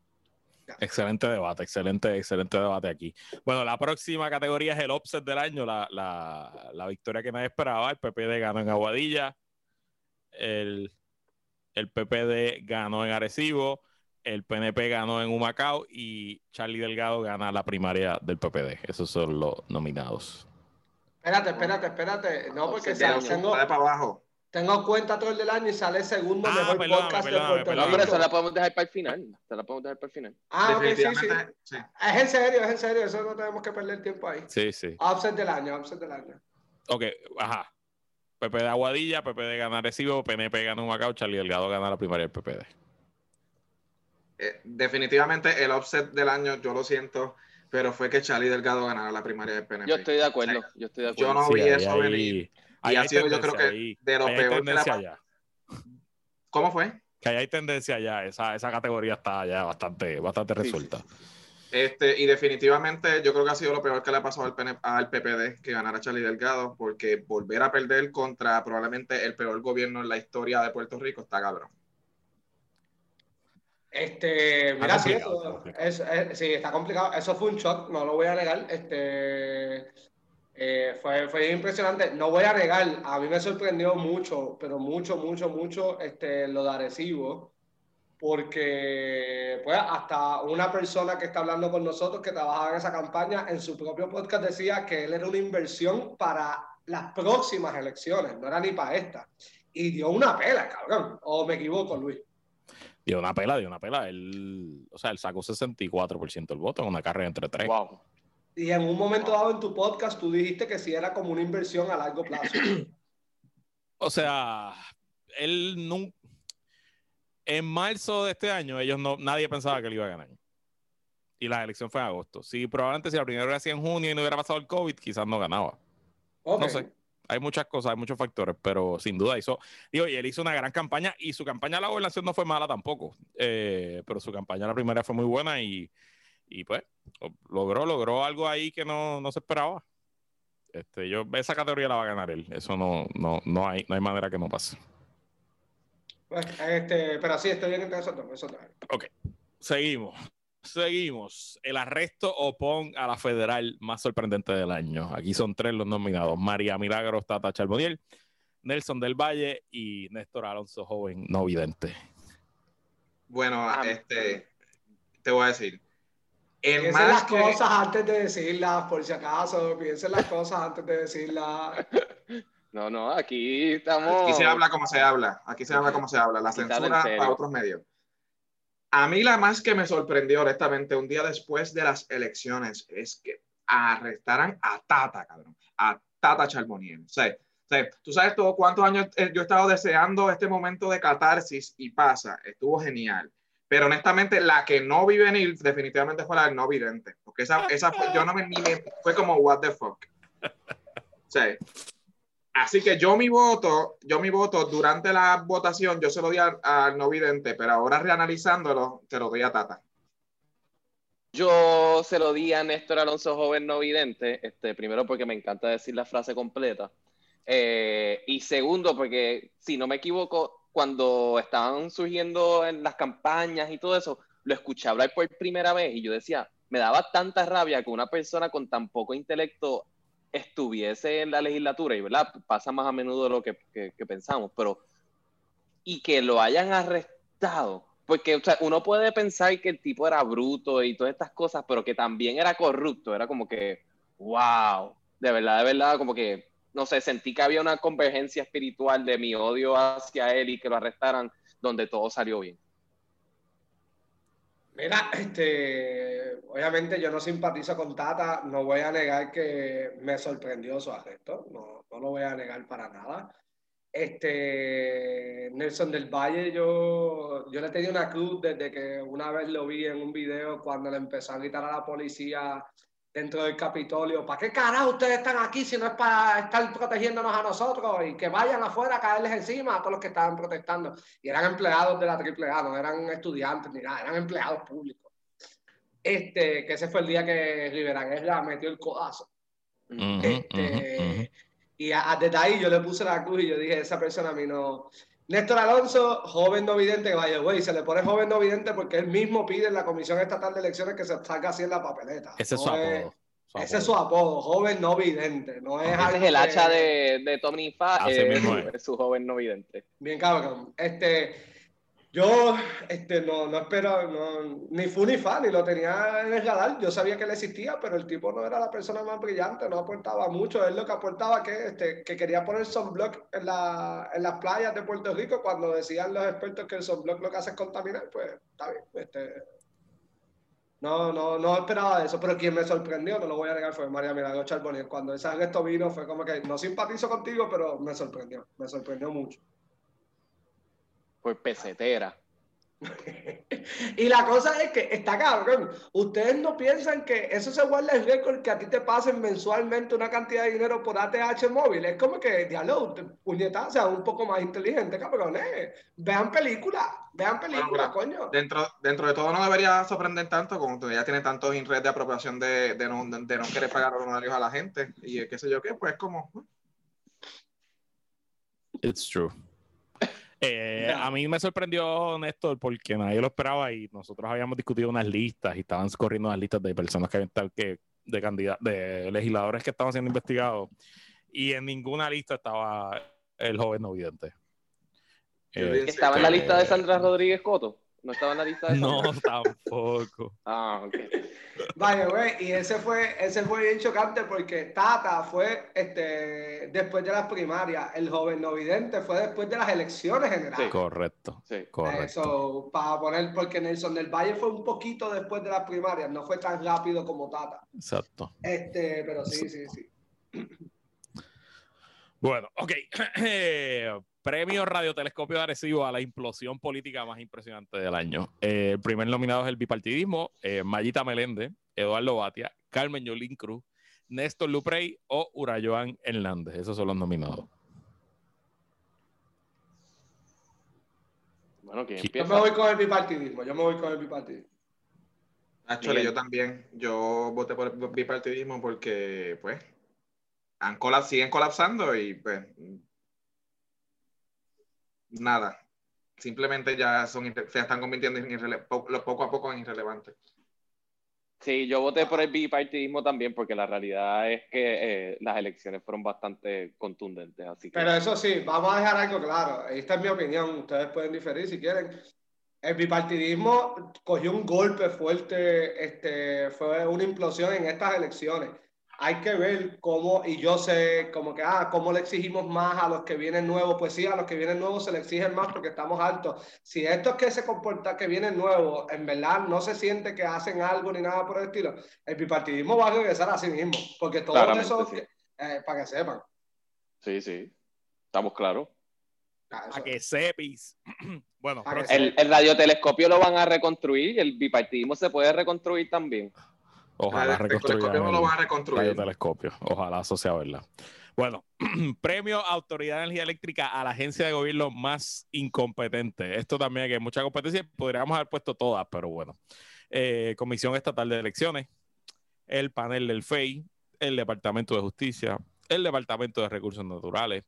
Excelente debate, excelente, excelente debate aquí. Bueno, la próxima categoría es el offset del año, la, la, la victoria que nadie esperaba. El PPD ganó en Aguadilla, el, el PPD ganó en Arecibo, el PNP ganó en Humacao y Charlie Delgado gana la primaria del PPD. Esos son los nominados. Espérate, espérate, espérate. No, porque tengo, Dale para abajo. Tengo cuenta todo el del año y sale segundo Ah, mejor perdóname, podcast perdóname, de Puerto Rico. pero eso la podemos dejar para el final. Se la podemos dejar para el final. Ah, ok, sí, sí. Sí. Es en serio, es en serio. Eso no tenemos que perder tiempo ahí. Sí, sí. Offset del año, offset del año. Ok, ajá. PPD Aguadilla, PPD gana Arecibo, PNP gana Humacao, Charlie Delgado gana la primaria del PPD. Eh, definitivamente el offset del año, yo lo siento, pero fue que Charlie Delgado ganara la primaria del PNP. Yo estoy de acuerdo. Yo estoy de acuerdo. Yo no Sí, vi ahí- eso ahí- venir. Ahí Y ha sido, yo creo que ahí- de lo peor que la ya. ¿Cómo fue? Que ahí hay tendencia ya. Esa, esa categoría está ya bastante, bastante sí, resuelta. sí. Este, y definitivamente yo creo que ha sido lo peor que le ha pasado al, PN al PPD que ganara Charlie Delgado, porque volver a perder contra probablemente el peor gobierno en la historia de Puerto Rico está cabrón. Este, mira, sí, está es- es- sí, está complicado. Eso fue un shock, no lo voy a negar. Este, eh, fue, fue impresionante. No voy a negar, a mí me sorprendió mucho, pero mucho, mucho, mucho este, lo de Arecibo, porque pues hasta una persona que está hablando con nosotros que trabajaba en esa campaña, en su propio podcast decía que él era una inversión para las próximas elecciones, no era ni para esta. Y dio una pela, cabrón. O me equivoco, Luis. Dio una pela, dio una pela. Él, o sea, él sacó 64% del voto en una carrera entre tres. Wow. Y en un momento dado en tu podcast tú dijiste que sí era como una inversión a largo plazo. O sea, él nunca. En marzo de este año, ellos no, nadie pensaba que él iba a ganar. Y la elección fue en agosto. Sí, probablemente si la primera hubiera sido en junio y no hubiera pasado el COVID, quizás no ganaba. Ok. No sé. Hay muchas cosas, hay muchos factores, pero sin duda hizo. Digo, y él hizo una gran campaña y su campaña a la gobernación no fue mala tampoco. Eh, pero su campaña la primera fue muy buena y, y pues logró, logró algo ahí que no, no se esperaba. Este, yo, esa categoría la va a ganar él. Eso no, no, no, hay, no hay manera que no pase. Pues, este, pero sí, estoy bien esos dos. Ok, seguimos. Seguimos. El arresto o pon a la federal más sorprendente del año. Aquí son tres los nominados: María Milagros, Tata Charboniel, Nelson del Valle y Néstor Alonso Joven, no vidente. Bueno, este, te voy a decir. El Piensen las más que, cosas antes de decirlas, por si acaso. Piensen las cosas antes de decirlas. [LAUGHS] No, no, aquí estamos. Aquí se habla como se habla. Aquí se habla como se habla. La censura para otros medios. A mí la más que me sorprendió, honestamente, un día después de las elecciones, es que arrestaran a Tata, cabrón. A Tata. O sea, o sea, tú sabes todo cuántos años eh, yo he estado deseando este momento de catarsis y pasa. Estuvo genial. Pero honestamente, la que no vi venir definitivamente fue la del no vidente. Porque esa, esa yo no me, ni me- fue como, what the fuck. Sea, Así que yo mi voto, yo mi voto durante la votación, yo se lo di al no vidente, pero ahora reanalizándolo, te lo doy a Tata. Yo se lo di a Néstor Alonso Joven no vidente, este, primero porque me encanta decir la frase completa, eh, y segundo porque, si no me equivoco, cuando estaban surgiendo en las campañas y todo eso, lo escuché hablar por primera vez y yo decía, me daba tanta rabia que una persona con tan poco intelecto estuviese en la legislatura, y verdad, pasa más a menudo de lo que, que- que pensamos, pero y que lo hayan arrestado. Porque o sea, uno puede pensar que el tipo era bruto y todas estas cosas, pero que también era corrupto. Era como que, wow, de verdad, de verdad, como que, no sé, sentí que había una convergencia espiritual de mi odio hacia él y que lo arrestaran, donde todo salió bien. Mira, este, obviamente yo no simpatizo con Tata, no voy a negar que me sorprendió su arresto, no, no lo voy a negar para nada. Este, Nelson del Valle, yo, yo le tenía una cruz desde que una vez lo vi en un video cuando le empezó a gritar a la policía dentro del Capitolio, ¿para qué carajo ustedes están aquí si no es para estar protegiéndonos a nosotros y que vayan afuera a caerles encima a todos los que estaban protestando? Y eran empleados de la AAA, no eran estudiantes ni nada, eran empleados públicos. Este, que ese fue el día que Rivera Guerra metió el codazo. Este, y a, a- desde ahí yo le puse la cruz y yo dije, esa persona a mí no... Néstor Alonso, joven no vidente, vaya, güey, se le pone joven no vidente porque él mismo pide en la Comisión Estatal de Elecciones que se salga así en la papeleta. Ese es su apodo. su Ese es su apodo. joven no vidente. No es algo es el hacha de, de Tommy Fa, Así eh, mismo es. [LAUGHS] su joven no vidente. Bien cabrón. Este, yo este, no, no espero, no, ni fu ni fa, ni lo tenía en el radar. Yo sabía que él existía, pero el tipo no era la persona más brillante, no aportaba mucho. Él lo que aportaba que, este, que quería poner sunblock en, la, en las playas de Puerto Rico cuando decían los expertos que el sunblock lo que hace es contaminar, pues está bien. Este, no, no, no esperaba eso, pero quien me sorprendió, no lo voy a negar, fue María Milagro Charboniel. Cuando ese arresto vino fue como que no simpatizo contigo, pero me sorprendió, me sorprendió mucho. Por pesetera. [LAUGHS] Y la cosa es que está cabrón. Ustedes no piensan que eso se guarda el récord que a ti te pasen mensualmente una cantidad de dinero por ATH móvil. Es como que, diablo, puñetadas, sea un poco más inteligente, cabrones. Vean películas, vean películas, Bueno, coño. Dentro, dentro de todo no debería sorprender tanto, como tú ya tienes tantos in red de apropiación de, de, no, de no querer pagar honorarios a la gente y eh, qué sé yo qué, pues como... It's true. Eh, a mí me sorprendió Néstor porque nadie lo esperaba y nosotros habíamos discutido unas listas y estaban corriendo unas listas de personas que habían tal que de candidatos, de legisladores que estaban siendo investigados y en ninguna lista estaba el joven no vidente. Yo dije, ¿Estaba en la lista de Sandra Rodríguez Coto? ¿No estaba en la lista de [LAUGHS] No, Sanders? tampoco. Ah, ok. Vaya, güey, y ese fue, ese fue bien chocante porque Tata fue este, después de las primarias, el joven no vidente fue después de las elecciones generales. Correcto, Sí. correcto. Eso, para poner, porque Nelson del Valle fue un poquito después de las primarias, no fue tan rápido como Tata. Exacto. Este, pero sí, sí, sí. Bueno, ok. [CLEARS THROAT] Premio Radiotelescopio de Arecibo a la implosión política más impresionante del año. Eh, el primer nominado es el bipartidismo, eh, Mayita Meléndez, Eduardo Batia, Carmen Yolín Cruz, Néstor Luprey o Urayoan Hernández. Esos son los nominados. Bueno, ¿quién Sí. Yo empieza? me voy con el bipartidismo, yo me voy con el bipartidismo. Actually, yo también. Yo voté por el bipartidismo porque, pues, han colap- siguen colapsando y, pues, nada. Simplemente ya son, se están convirtiendo en poco a poco en irrelevantes. Sí, yo voté por el bipartidismo también porque la realidad es que eh, las elecciones fueron bastante contundentes, así que Pero eso sí, vamos a dejar algo claro. Esta es mi opinión. Ustedes pueden diferir si quieren. El bipartidismo cogió un golpe fuerte, este, fue una implosión en estas elecciones. Hay que ver cómo, y yo sé como que, ah, cómo le exigimos más a los que vienen nuevos. Pues sí, a los que vienen nuevos se le exigen más porque estamos altos. Si estos que se comportan, que vienen nuevos, en verdad no se siente que hacen algo ni nada por el estilo, el bipartidismo va a regresar a sí mismo. Porque todos Claramente, esos, sí. eh, para que sepan. sí, sí, estamos claros. A que sepis. [CLEARS THROAT] bueno. El, el radiotelescopio lo van a reconstruir y el bipartidismo se puede reconstruir también. Ojalá El telescopio reconstruyan lo el van a reconstruir. radiotelescopio. Ojalá eso sea verdad. Bueno, [CLEARS THROAT] premio Autoridad de Energía Eléctrica a la agencia de gobierno más incompetente. Esto también que hay mucha competencia. Podríamos haber puesto todas, pero bueno. Eh, Comisión Estatal de Elecciones, el panel del FEI, el Departamento de Justicia, el Departamento de Recursos Naturales,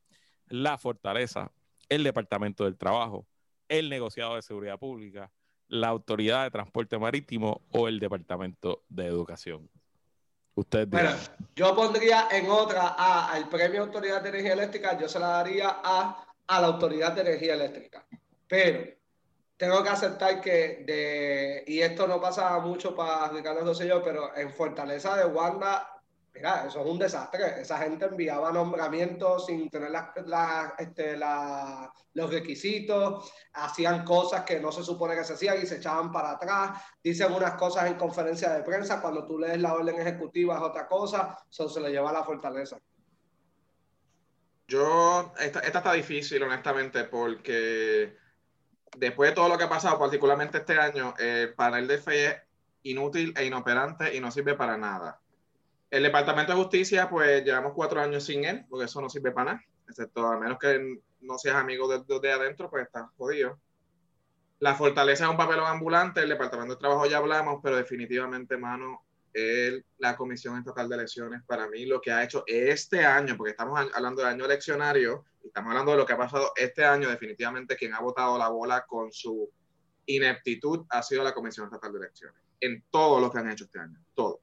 la Fortaleza, el Departamento del Trabajo, el Negociado de Seguridad Pública, la Autoridad de Transporte Marítimo o el Departamento de Educación. Ustedes Bueno, dirán. yo pondría en otra A al Premio Autoridad de Energía Eléctrica, yo se la daría a, a la Autoridad de Energía Eléctrica. Pero tengo que aceptar que, de, y esto no pasa mucho para Ricardo Rosselló, pero en Fortaleza de Wanda, mira, eso es un desastre. Esa gente enviaba nombramientos sin tener este, los requisitos, hacían cosas que no se supone que se hacían y se echaban para atrás dicen unas cosas en conferencia de prensa, cuando tú lees la orden ejecutiva es otra cosa, eso se le lleva a la fortaleza. Yo, esta, esta está difícil, honestamente, porque después de todo lo que ha pasado, particularmente este año, el panel de fe es inútil e inoperante y no sirve para nada. El Departamento de Justicia, pues llevamos cuatro años sin él, porque eso no sirve para nada, excepto a menos que no seas amigo de, de, de adentro, pues estás jodido. La fortaleza es un papelón ambulante, el Departamento de Trabajo ya hablamos, pero definitivamente, mano, el, la Comisión Estatal de Elecciones, para mí, lo que ha hecho este año, porque estamos hablando de año eleccionario, y estamos hablando de lo que ha pasado este año, definitivamente quien ha votado la bola con su ineptitud ha sido la Comisión Estatal de Elecciones, en todo lo que han hecho este año, todo.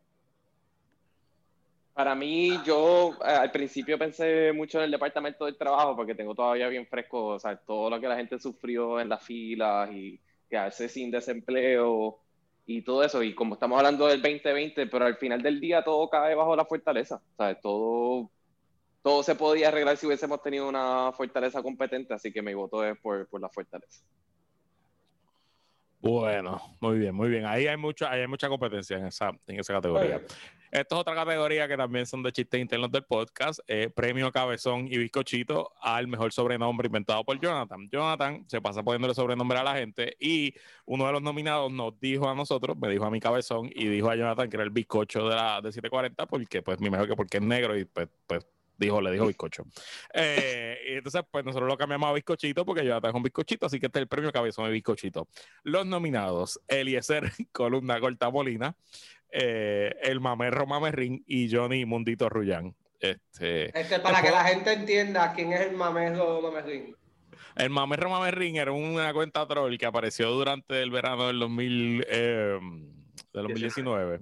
Para mí, yo eh, al principio pensé mucho en el departamento del trabajo porque tengo todavía bien fresco, o sea, todo lo que la gente sufrió en las filas y quedarse sin desempleo y todo eso. Y como estamos hablando del 2020, pero al final del día todo cae bajo la fortaleza. O sea, todo, todo se podía arreglar si hubiésemos tenido una fortaleza competente, así que mi voto es por, por la fortaleza. Bueno, muy bien, muy bien. Ahí hay mucha, ahí hay mucha competencia en esa, en esa categoría. Esta es otra categoría que también son de chistes internos del podcast. eh, premio Cabezón y Bizcochito al mejor sobrenombre inventado por Jonathan. Jonathan se pasa poniéndole sobrenombre a la gente y uno de los nominados nos dijo a nosotros, me dijo a mi Cabezón y dijo a Jonathan que era el bizcocho de la de 740 porque pues mi mejor que porque es negro y pues, pues dijo, le dijo bizcocho. Eh, y entonces pues nosotros lo cambiamos a bizcochito porque Jonathan es un bizcochito, así que este es el premio Cabezón y Bizcochito. Los nominados, Eliezer [LAUGHS] Columna Corta Molina, eh, el Mamerro Mamerrín y Johnny Mundito Rullán. Este, Este, para que la gente entienda quién es el mamejo mamerrín. el Mamerro Mamerrín era una cuenta troll que apareció durante el verano del 2000, eh, del 2019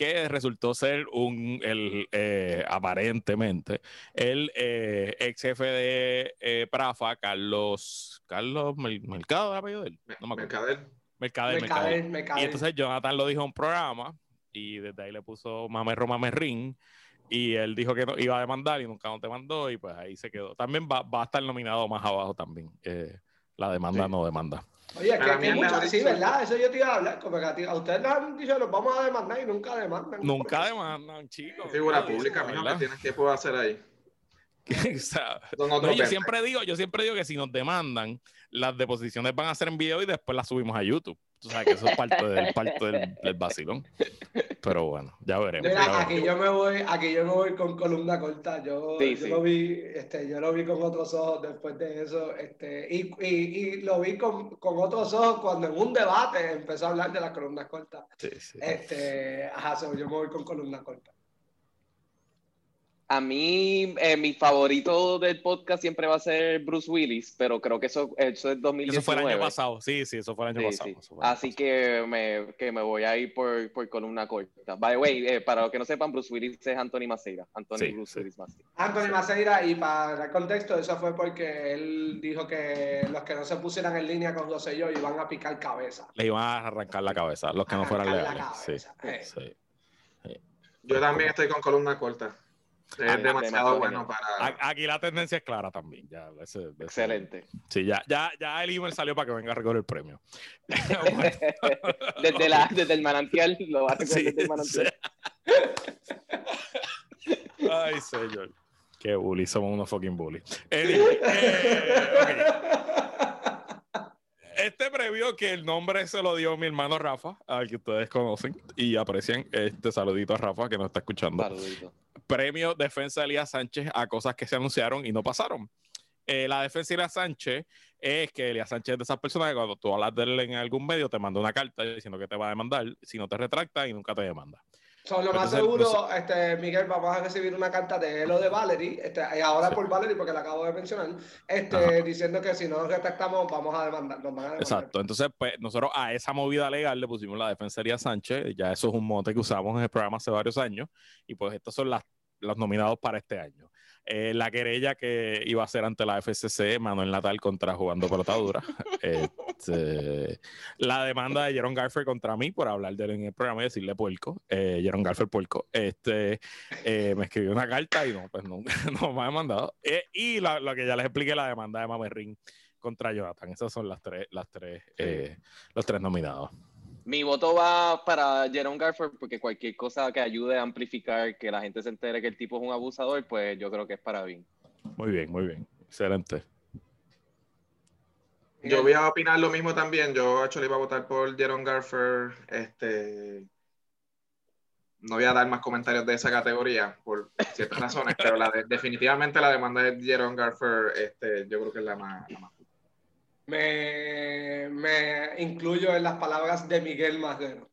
que resultó ser un, el, eh, aparentemente, el eh, ex jefe de eh, Prafa, Carlos, Carlos Mer- Mercado, ¿el apellido de él? No me acuerdo. Mercader. Mercader, Mercader, Mercader. Y entonces Jonathan lo dijo en un programa y desde ahí le puso Mamerro Mamerrín y él dijo que no, iba a demandar y nunca nos demandó y pues ahí se quedó. También va, va a estar nominado más abajo también. eh, la demanda Sí. no demanda. Oye, es que, mí que muchas, sí, ¿verdad? Eso yo te iba a hablar. Como que a, ti- a ustedes les han dicho, los vamos a demandar y nunca demandan. Nunca demandan, chicos. Figura pública, mijo. ¿qué tienes que puedo hacer ahí? [LAUGHS] No, yo 20. siempre digo, yo siempre digo que si nos demandan, las deposiciones van a ser en video y después las subimos a YouTube. Tú sabes que eso es parte del, parte del, del vacilón. Pero bueno, ya veremos. ya Mira, veremos. aquí yo me voy, aquí yo me voy con columna corta. Yo, Sí, yo sí. lo vi, este, yo lo vi con otros ojos después de eso, este, y, y, y lo vi con, con otros ojos cuando en un debate empezó a hablar de las columnas cortas. Sí, sí. Este, ajá, so, yo me voy con columna corta. A mí, eh, mi favorito del podcast siempre va a ser Bruce Willis, pero creo que eso, eso es 2019. Eso fue el año pasado. Sí, sí, eso fue el año Sí, pasado. sí. eso fue el año Así pasado. que me, que me voy a ir por, por columna corta. By the way, eh, para los que no sepan, Bruce Willis es Anthony Maceira. Anthony Sí, Bruce sí. Willis Maceira. Anthony Maceira, y para dar contexto, eso fue porque él dijo que los que no se pusieran en línea con Rosselló iban a picar cabeza. Le iban a arrancar la cabeza, los que no fueran la leales. Sí, cabeza, eh. sí. Yo también estoy con columna corta. Es Ah, demasiado demasiado bueno para. Aquí la tendencia es clara también. Ya, ese- ese- Excelente. Sí, ya, ya, ya el email salió para que venga a recoger el premio. [LAUGHS] desde, la, desde el manantial, lo va a recoger Sí, desde el manantial. sí. Ay, señor. Qué bully, somos unos fucking bully. Eh. Este previo que el nombre se lo dio mi hermano Rafa, al que ustedes conocen y aprecian. Este saludito a Rafa que nos está escuchando. Saludito. Premio Defensa de Elías Sánchez a cosas que se anunciaron y no pasaron. Eh, la defensa de Elías Sánchez es que Elías Sánchez es de esas personas que cuando tú hablas de él en algún medio te manda una carta diciendo que te va a demandar, si no te retracta y nunca te demanda. So, lo más Entonces, seguro, este, Miguel, vamos a recibir una carta de él o de Valerie, este, y ahora Sí. por Valerie, porque la acabo de mencionar, este, Ajá. diciendo que si no nos retractamos, vamos a demandar. Nos van a demandar. Exacto. Entonces, pues nosotros a esa movida legal le pusimos la defensa de Elías Sánchez. Ya eso es un mote que usamos en el programa hace varios años. Y pues estos son las, los nominados para este año. Eh, la querella que iba a ser ante la FCC, Manuel Natal contra Jugando Pelotadura. [LAUGHS] Este, la demanda de Jeron Garfer contra mí por hablar de él en el programa y decirle puerco. Eh, Jeron Garfer puerco. Este, eh, me escribió una carta y no, pues no, [LAUGHS] no me ha demandado. Eh, y la- lo que ya les expliqué, la demanda de Mamerrín contra Jonathan. Esas son las tres, las tres, eh, los tres nominados. Mi voto va para Jerome Garford porque cualquier cosa que ayude a amplificar que la gente se entere que el tipo es un abusador, pues yo creo que es para bien. Muy bien, muy bien. Excelente. Yo voy a opinar lo mismo también. Yo, hecho, le iba a votar por Jeron Garfer. Este. No voy a dar más comentarios de esa categoría por ciertas razones, pero la de- definitivamente la demanda de Jeron Garfer, este, yo creo que es la más. la más- Me, me incluyo en las palabras de Miguel Madero.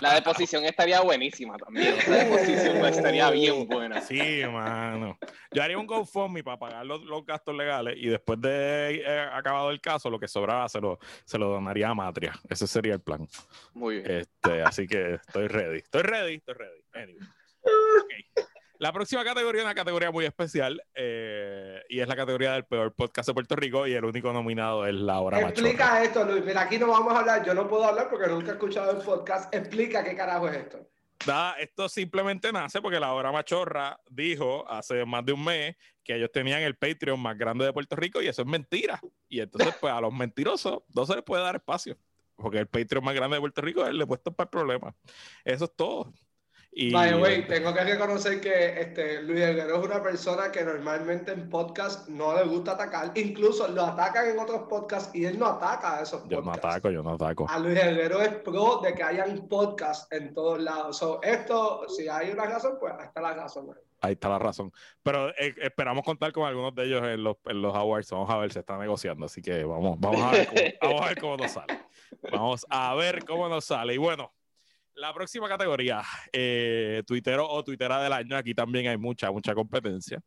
La deposición estaría buenísima también. La [LAUGHS] deposición estaría bien buena. Sí, mano. Yo haría un GoFundMe para pagar los, los gastos legales y después de eh, acabado el caso, lo que sobraba se lo, se lo donaría a Matria. Ese sería el plan. Muy bien. Este, así que estoy ready. Estoy ready, estoy ready. Anyway. [LAUGHS] Ok. La próxima categoría es una categoría muy especial eh, y es la categoría del peor podcast de Puerto Rico y el único nominado es La Hora Machorra. Explica esto, Luis. Mira, aquí no vamos a hablar. Yo no puedo hablar porque nunca he escuchado el podcast. Explica qué carajo es esto. Nada, esto simplemente nace porque la hora machorra dijo hace más de un mes que ellos tenían el Patreon más grande de Puerto Rico y eso es mentira. Y entonces, pues a los mentirosos no se les puede dar espacio. Porque el Patreon más grande de Puerto Rico es el puesto para el problema. Eso es todo. Y, By the way, tengo que reconocer que este, Luis Herrero es una persona que normalmente en podcast no le gusta atacar. Incluso lo atacan en otros podcasts y él no ataca a esos yo no podcasts. ataco, yo no ataco. A Luis Herrero es pro de que hayan podcasts en todos lados. So, esto, si hay una razón, pues ahí está la razón. Ahí está la razón. Pero eh, esperamos contar con algunos de ellos en los, en los awards. Vamos a ver, se está negociando. Así que vamos, vamos, a, ver cómo, vamos a ver cómo nos sale. Vamos a ver cómo nos sale. Y bueno, la próxima categoría, eh, tuitero o tuitera del año. Aquí también hay mucha, mucha competencia.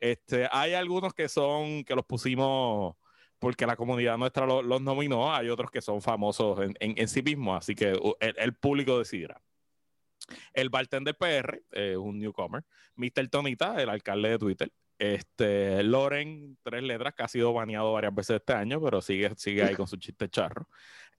Este, hay algunos que son, que los pusimos porque la comunidad nuestra lo- los nominó. Hay otros que son famosos en, en- en sí mismos. Así que uh, el, el público decidirá. El bartender PR, eh, un newcomer. Mr. Tonita, el alcalde de Twitter. Este, Loren, tres letras, que ha sido baneado varias veces este año, pero sigue, sigue ahí con su chiste charro.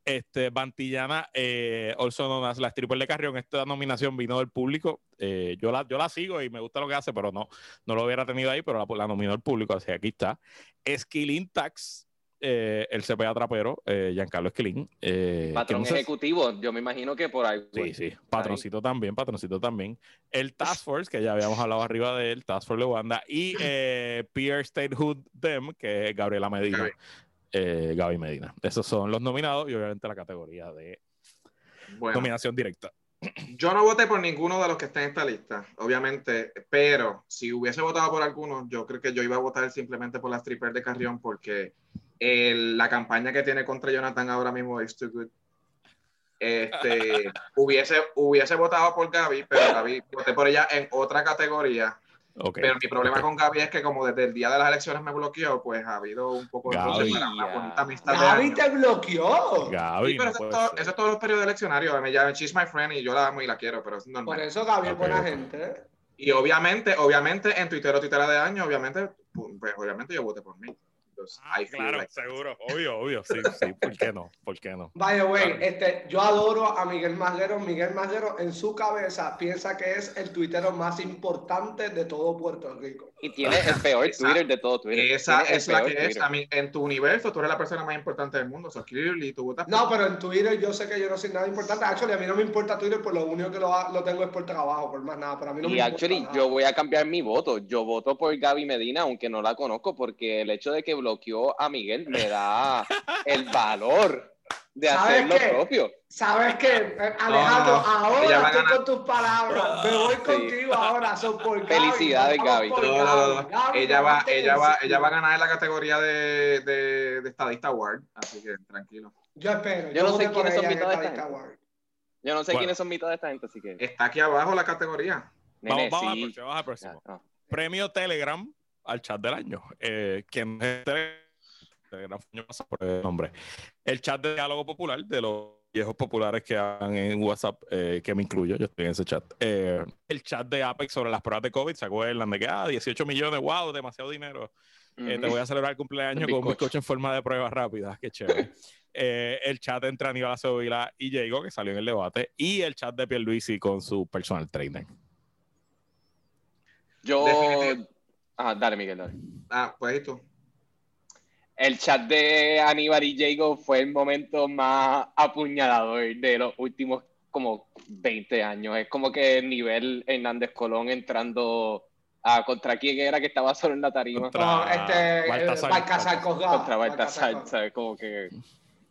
Este, Bantillana, eh, also known as la stripper de Carrión, esta nominación vino del público. Eh, yo, la, yo la sigo y me gusta lo que hace, pero no, no lo hubiera tenido ahí, pero la, la nominó el público, así que aquí está. Esquilín Tax, eh, el CPA trapero, eh, Giancarlo Esquilín. Eh, Patrón no sé- ejecutivo, yo me imano que por ahí. Sí, sí. Patroncito también, patroncito también. El Task Force, que ya habíamos hablado arriba de él, Task Force de Wanda. Y eh, Peer Statehood Dem, que es Gabriela Medina. Gaby. Eh, Gaby Medina. Esos son los nominados y obviamente la categoría de Bueno, nominación directa. yo no voté por ninguno de los que están en esta lista, obviamente, pero si hubiese votado por alguno, yo creo que yo iba a votar simplemente por la stripper de Carrión porque el- la campaña que tiene contra Jonathan ahora mismo es too good. Este, [LAUGHS] hubiese, hubiese votado por Gaby, pero Gaby voté por ella en otra categoría. Pero mi problema ok. con Gaby es que como desde el día de las elecciones me bloqueó, pues ha habido un poco de Gaby. para una bonita amistad de Gaby te bloqueó. Gaby, Sí, pero no eso, es todo, eso es periodos eleccionarios. Me llama She's my friend y yo la amo y la quiero, pero es Por eso Gaby es buena gente. Y obviamente, obviamente, en Twitter o Twitter de año, obviamente, pues obviamente yo voté por mí. Ah, claro, like- seguro, obvio, obvio, sí, sí, ¿por qué no? ¿Por qué no? By the way, Claro. este, yo adoro a Miguel Maguero. Miguel Maguero en su cabeza piensa que es el tuitero más importante de todo Puerto Rico. Y tiene el peor Esa- Twitter de todo Twitter. Esa Tiene es la que es. Twitter. A mí, en tu universo, tú eres la persona más importante del mundo. So, clearly, tú votas No, pero en Twitter yo sé que yo no soy nada importante. Actually, a mí no me importa Twitter, por lo único que lo, lo tengo es por trabajo, por más nada. Pero a mí no Y me actually, importa yo voy a cambiar mi voto. Yo voto por Gaby Medina, aunque no la conozco, porque el hecho de que bloqueó a Miguel me da el valor de ¿Sabes hacer lo qué? propio. ¿Sabes qué? Eh, Alejandro, no. Ahora a estoy ganar. con tus palabras. Me voy contigo ahora. Son por Gaby. Felicidades, Vamos Gaby. por No, no. Gaby, Ella va, ella va, ella va a ganar en la categoría de, de, de estadista award. Así que tranquilo. Yo espero. Yo no sé quiénes son mitad de esta Estadista gente. Award. Yo no sé Bueno. quiénes son mitad de esta gente, así que. Está aquí abajo la categoría. Nene, Vamos, vamos al sí. próximo, vamos al próximo. Ah, no. Premio Telegram al chat del año. Eh, ¿Quién es Telegram? El año pasado por el nombre. El chat de diálogo popular de los viejos populares que hagan en WhatsApp, eh, que me incluyo, yo estoy en ese chat. Eh, el chat de Apex sobre las pruebas de COVID, ¿se acuerdan de que, ah, 18 millones, wow, demasiado dinero? Eh, te voy a celebrar el cumpleaños El con un bizcocho. en forma de pruebas rápidas, qué chévere. [LAUGHS] Eh, el chat entre Aníbal Acevedo y Diego, que salió en el debate, y el chat de Pierluisi con su personal trainer. Yo. Ah, dale, Miguel, dale. Ah, pues y tú. El chat de Aníbal y Jago fue el momento más apuñalador de los últimos como 20 años. Es como que el nivel Hernández Colón entrando a contra quién era que estaba solo en la tarima. Contra- No, este, Baltasar. Baltasar Cosgado. contra Baltasar, Baltasar. ¿sabes? Como que.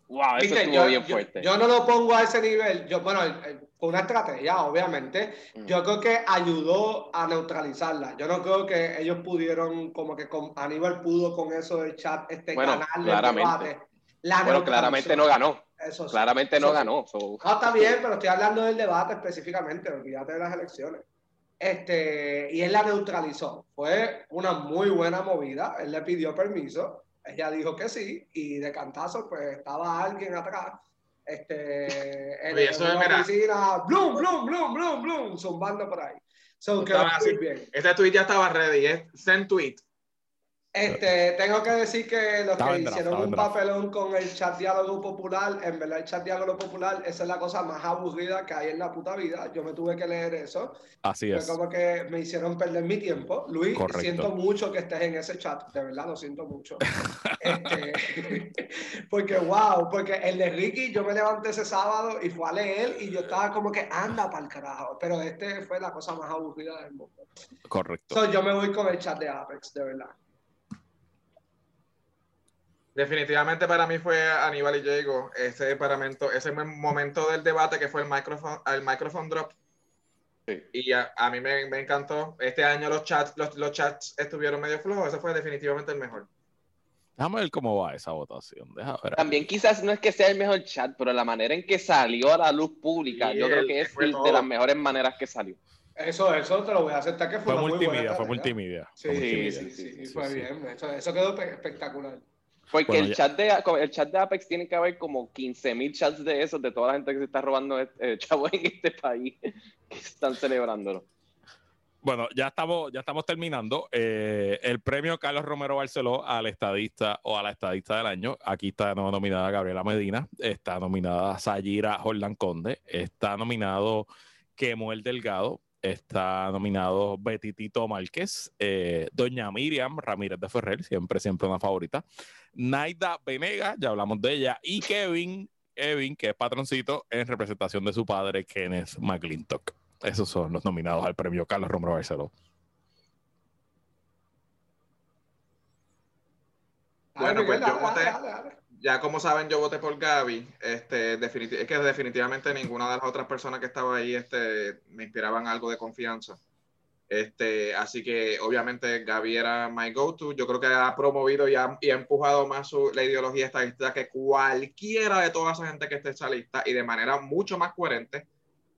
Wow, eso Viste, yo, bien yo- fuerte. yo no lo pongo a ese nivel. Yo, bueno, fue una estrategia, obviamente. Mm. Yo creo que ayudó a neutralizarla. Yo no creo que ellos pudieron, como que con, Aníbal pudo con eso del chat este, Bueno, ganarle claramente. el debate. La bueno, claramente no ganó. Eso sí. Claramente no Eso sí. ganó. so- No, está bien, pero estoy hablando del debate específicamente, olvídate de las elecciones. Este, y él la neutralizó. Fue una muy buena movida. Él le pidió permiso, ella dijo que sí, y de cantazo, pues estaba alguien atrás. Este, [LAUGHS] en, Oye, eso en una mira. oficina, blum, blum, blum, blum, blum, zumbando por ahí. So, muy así. bien. Este tweet ya estaba ready. Es send tweet. Este, tengo que decir que los Estaba que en draft, hicieron un draft. papelón con el chat diálogo popular, en verdad el chat diálogo popular, esa es la cosa más aburrida que hay en la puta vida. Yo me tuve que leer eso. Así Fue es. como que me hicieron perder mi tiempo. Luis, Correcto. siento mucho que estés en ese chat, de verdad lo siento mucho. Este, [LAUGHS] porque wow, porque el de Ricky yo me levanté ese sábado y fue a leer y yo estaba como que anda para el carajo, pero este fue la cosa más aburrida del mundo. Correcto. So, yo me voy con el chat de Apex, de verdad. Definitivamente para mí fue Aníbal y Diego ese paramento, ese mom- momento del debate que fue el microphone, el microphone drop. Sí. Y a, a mí me, me encantó. Este año los chats, los, los chats estuvieron medio flojos. Ese fue definitivamente el mejor. Déjame ver cómo va esa votación. Deja ver. También quizás no es que sea el mejor chat, pero la manera en que salió a la luz pública, Sí, yo creo que es de las mejores maneras que salió. Eso, eso te lo voy a aceptar que fue, Fue una muy buena multimedia, fue multimedia. Sí, fue sí, multimedia. sí, sí, Sí, fue sí. bien. Eso, eso quedó pe- espectacular. Porque Bueno, el, ya- chat de, el chat de Apex tiene que haber como 15.000 chats de esos, de toda la gente que se está robando eh, [LAUGHS] chavos en este país, que están celebrándolo. Bueno, ya estamos, ya estamos terminando. Eh, el premio Carlos Romero Barceló al estadista o a la estadista del año. Aquí está nominada Gabriela Medina, está nominada Sayira Jordan Conde, está nominado Kemuel Delgado, está nominado Betitito Márquez, eh, Doña Miriam Ramírez de Ferrer, siempre, siempre una favorita, Naida Venega, ya hablamos de ella, y Kevin, Kevin, que es patroncito en representación de su padre, Kenneth McClintock. Esos son los nominados al premio Carlos Romero Barceló. Bueno, pues yo voté, ya como saben, yo voté por Gaby. Este, es que definitivamente ninguna de las otras personas que estaba ahí este, me inspiraban algo de confianza. Este, así que obviamente Gaby era my go-to. Yo creo que ha promovido y ha, y ha empujado más su, la ideología estadística que cualquiera de toda esa gente que esté en esa lista y de manera mucho más coherente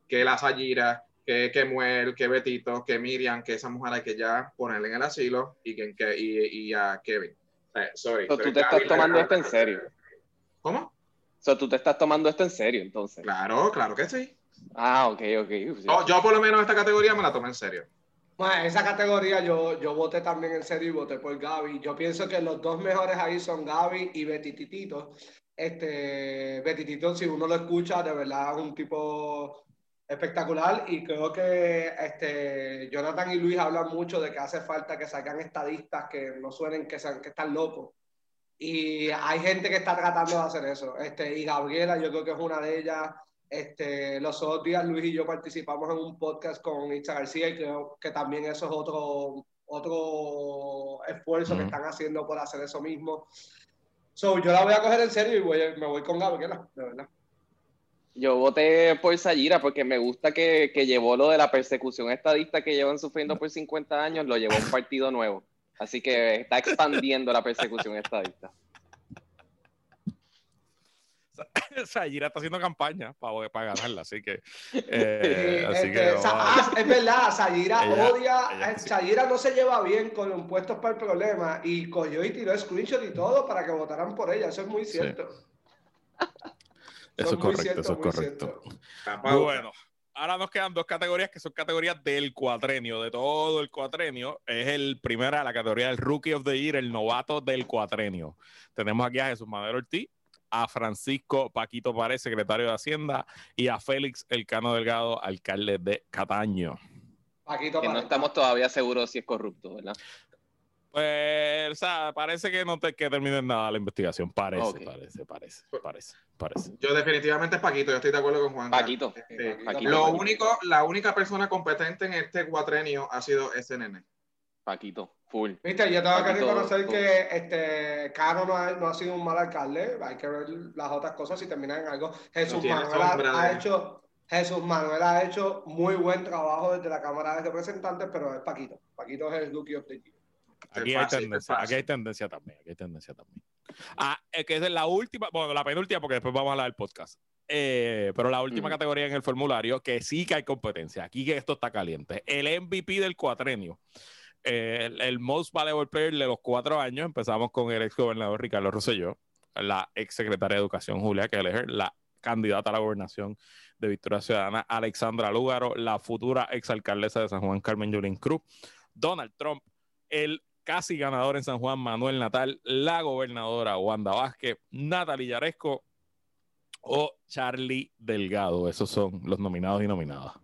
que la Sayira, que, que Muel, que Betito, que Miriam, que esa mujer hay que ya ponerle en el asilo y, que, y, y a Kevin. Eh, sorry, tú te estás tomando esto en serio. ¿Cómo? O sea, tú te estás tomando esto en serio, entonces. Claro, claro que sí. Ah, ok, ok. yo por lo menos esta categoría me la tomé en serio. Bueno, esa categoría yo, yo voté también en serio y voté por Gaby. Yo pienso que los dos mejores ahí son Gaby y Betititito. Este, Betitito, si uno lo escucha, de verdad es un tipo espectacular y creo que este, Jonathan y Luis hablan mucho de que hace falta que salgan estadistas que no suenen que, sean, que están locos. Y hay gente que está tratando de hacer eso. Este, y Gabriela, yo creo que es una de ellas. Este, los otros días Luis y yo participamos en un podcast con Itza García y creo que también eso es otro, otro esfuerzo que están haciendo por hacer eso mismo. So, yo la voy a coger en serio y voy, me voy con Gabriela, de verdad. Yo voté por Sayira porque me gusta que, que, llevó lo de la persecución estadista que llevan sufriendo por 50 años, lo llevó a un partido nuevo. Así que está expandiendo la persecución estadista. Sayira [LAUGHS] está haciendo campaña para, para ganarla, así que. Eh, [LAUGHS] así este, que ah, es verdad, Sayira odia. Eh, Sayira no se lleva bien con los impuestos para el problema y cogió y tiró screenshot y todo para que votaran por ella. Eso es muy cierto. Eso, es correcto, eso es correcto. Bueno, ahora nos quedan dos categorías que son categorías del cuatrenio, de todo el cuatrenio. Es el primera, la categoría del Rookie of the Year, el novato del cuatrenio. Tenemos aquí a Jesús Manuel Ortiz, a Francisco Paquito Párez, secretario de Hacienda, y a Félix Elcano Delgado, alcalde de Cataño. Paquito que no estamos todavía seguros si es corrupto, ¿verdad? Pues, o sea, parece que no te que termine nada la investigación. Parece, parece, parece, parece, parece. Yo definitivamente es Paquito, yo estoy de acuerdo con Juan. Paquito. Este, lo único, la única persona competente en este cuatrenio ha sido SNN. Paquito, full. Viste, yo tengo que reconocer que este Caro no ha, no ha, sido un mal alcalde. Hay que ver las otras cosas si terminan en algo. Jesús Manuel ha, hecho Jesús Manuel ha hecho muy buen trabajo desde la Cámara de Representantes, pero es Paquito. Paquito es el Rookie of the Aquí, hay tendencia, aquí hay tendencia también, aquí hay tendencia también. Ah, que es la última, bueno, la penúltima, porque después vamos a hablar del podcast. Eh, pero la última categoría en el formulario, que sí que hay competencia, aquí que esto está caliente. El MVP del cuatrenio. Eh, el, Most Valuable Player de los cuatro años, empezamos con el ex gobernador Ricardo Rosselló, la ex secretaria de Educación Julia Kelleher, la candidata a la gobernación de Victoria Ciudadana Alexandra Lúgaro, la futura ex alcaldesa de San Juan Carmen Yulín Cruz, Donald Trump, el casi ganador en San Juan, Manuel Natal, la gobernadora Wanda Vázquez, Natalie Yaresco o Charlie Delgado. Esos son los nominados y nominadas.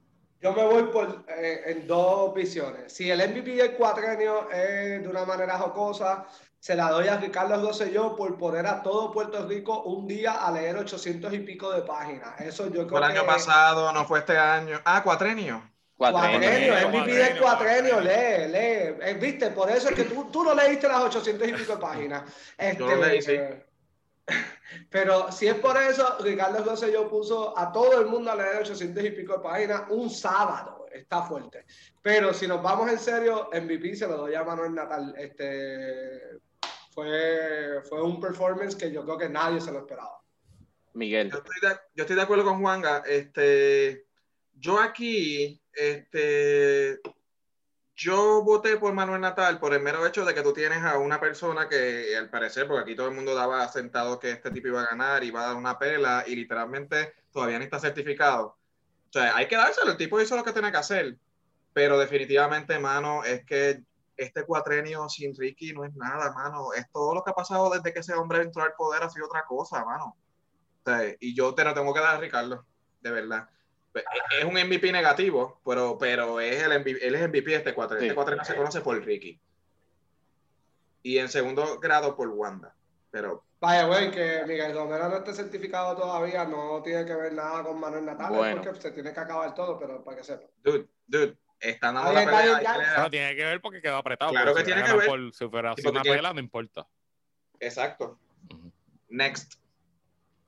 Yo me voy por, eh, en dos visiones. Si el MVP del cuatrenio es de una manera jocosa, se la doy a Ricardo Rosselló por poner a todo Puerto Rico un día a leer 800 y pico de páginas. Eso yo creo el año pasado, no fue este año. Ah, cuatrenio. Cuatrenio, es mi vida el cuatrenio, lee, lee. Eh, Viste, por eso es que tú, tú no leíste las 800 y pico de páginas. Este, Yo leí, sí. Pero si es por eso, Ricardo Rosselló puso a todo el mundo a leer 800 y pico de páginas un sábado. Está fuerte. Pero si nos vamos en serio, MVP se lo doy a Manuel Natal. Este, fue, fue un performance que yo creo que nadie se lo esperaba. Miguel. Yo estoy de, yo estoy de acuerdo con Juanga. Este, yo aquí este, yo voté por Manuel Natal por el mero hecho de que tú tienes a una persona que, al parecer, porque aquí todo el mundo daba sentado que este tipo iba a ganar, iba a dar una pela y literalmente todavía no está certificado. O sea, hay que dárselo, el tipo hizo lo que tenía que hacer. pero definitivamente, mano, es que este cuatrenio sin Ricky no es nada, mano. Es todo lo que ha pasado desde que ese hombre entró al poder ha sido otra cosa, mano. O sea, y yo te lo tengo que dar a Ricardo, de verdad. Es un MVP negativo, pero, pero es el MVP, él es MVP de este cuatrenio. Sí. Este cuatrenio se conoce por Ricky. Y en segundo grado por Wanda. Pero Vaya, güey, que Miguel Romero no esté certificado todavía, no tiene que ver nada con Manuel Natales, Bueno. porque se tiene que acabar todo, pero para que sepa. Dude, dude, están dando la está, pelea. ya. Pero tiene que ver porque quedó apretado. Claro que si tiene que ver. Por, si fuera así Sí, porque una pelea, no importa. Exacto. Next.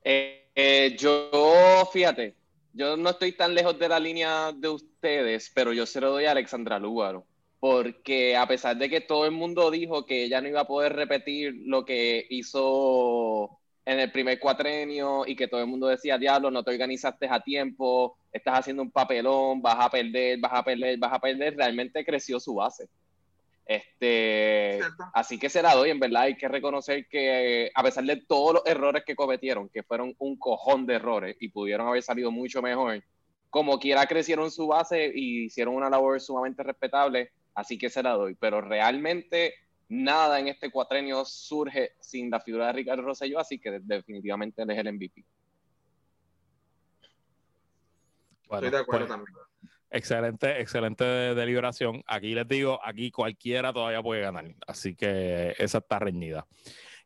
Eh, eh, yo, fíjate, yo no estoy tan lejos de la línea de ustedes, pero yo se lo doy a Alexandra Lúgaro. Porque a pesar de que todo el mundo dijo que ella no iba a poder repetir lo que hizo en el primer cuatrenio y que todo el mundo decía, diablo, no te organizaste a tiempo, estás haciendo un papelón, vas a perder, vas a perder, vas a perder, realmente creció su base. Este, ¿Cierto? Así que se la doy, en verdad hay que reconocer que a pesar de todos los errores que cometieron, que fueron un cojón de errores y pudieron haber salido mucho mejor, como quiera crecieron su base y hicieron una labor sumamente respetable, así que se la doy. Pero realmente nada en este cuatrenio surge sin la figura de Ricardo Rosselló, así que definitivamente él es el MVP. Estoy de acuerdo pues, también. Excelente, excelente deliberación. Aquí les digo, aquí cualquiera todavía puede ganar. Así que esa está reñida.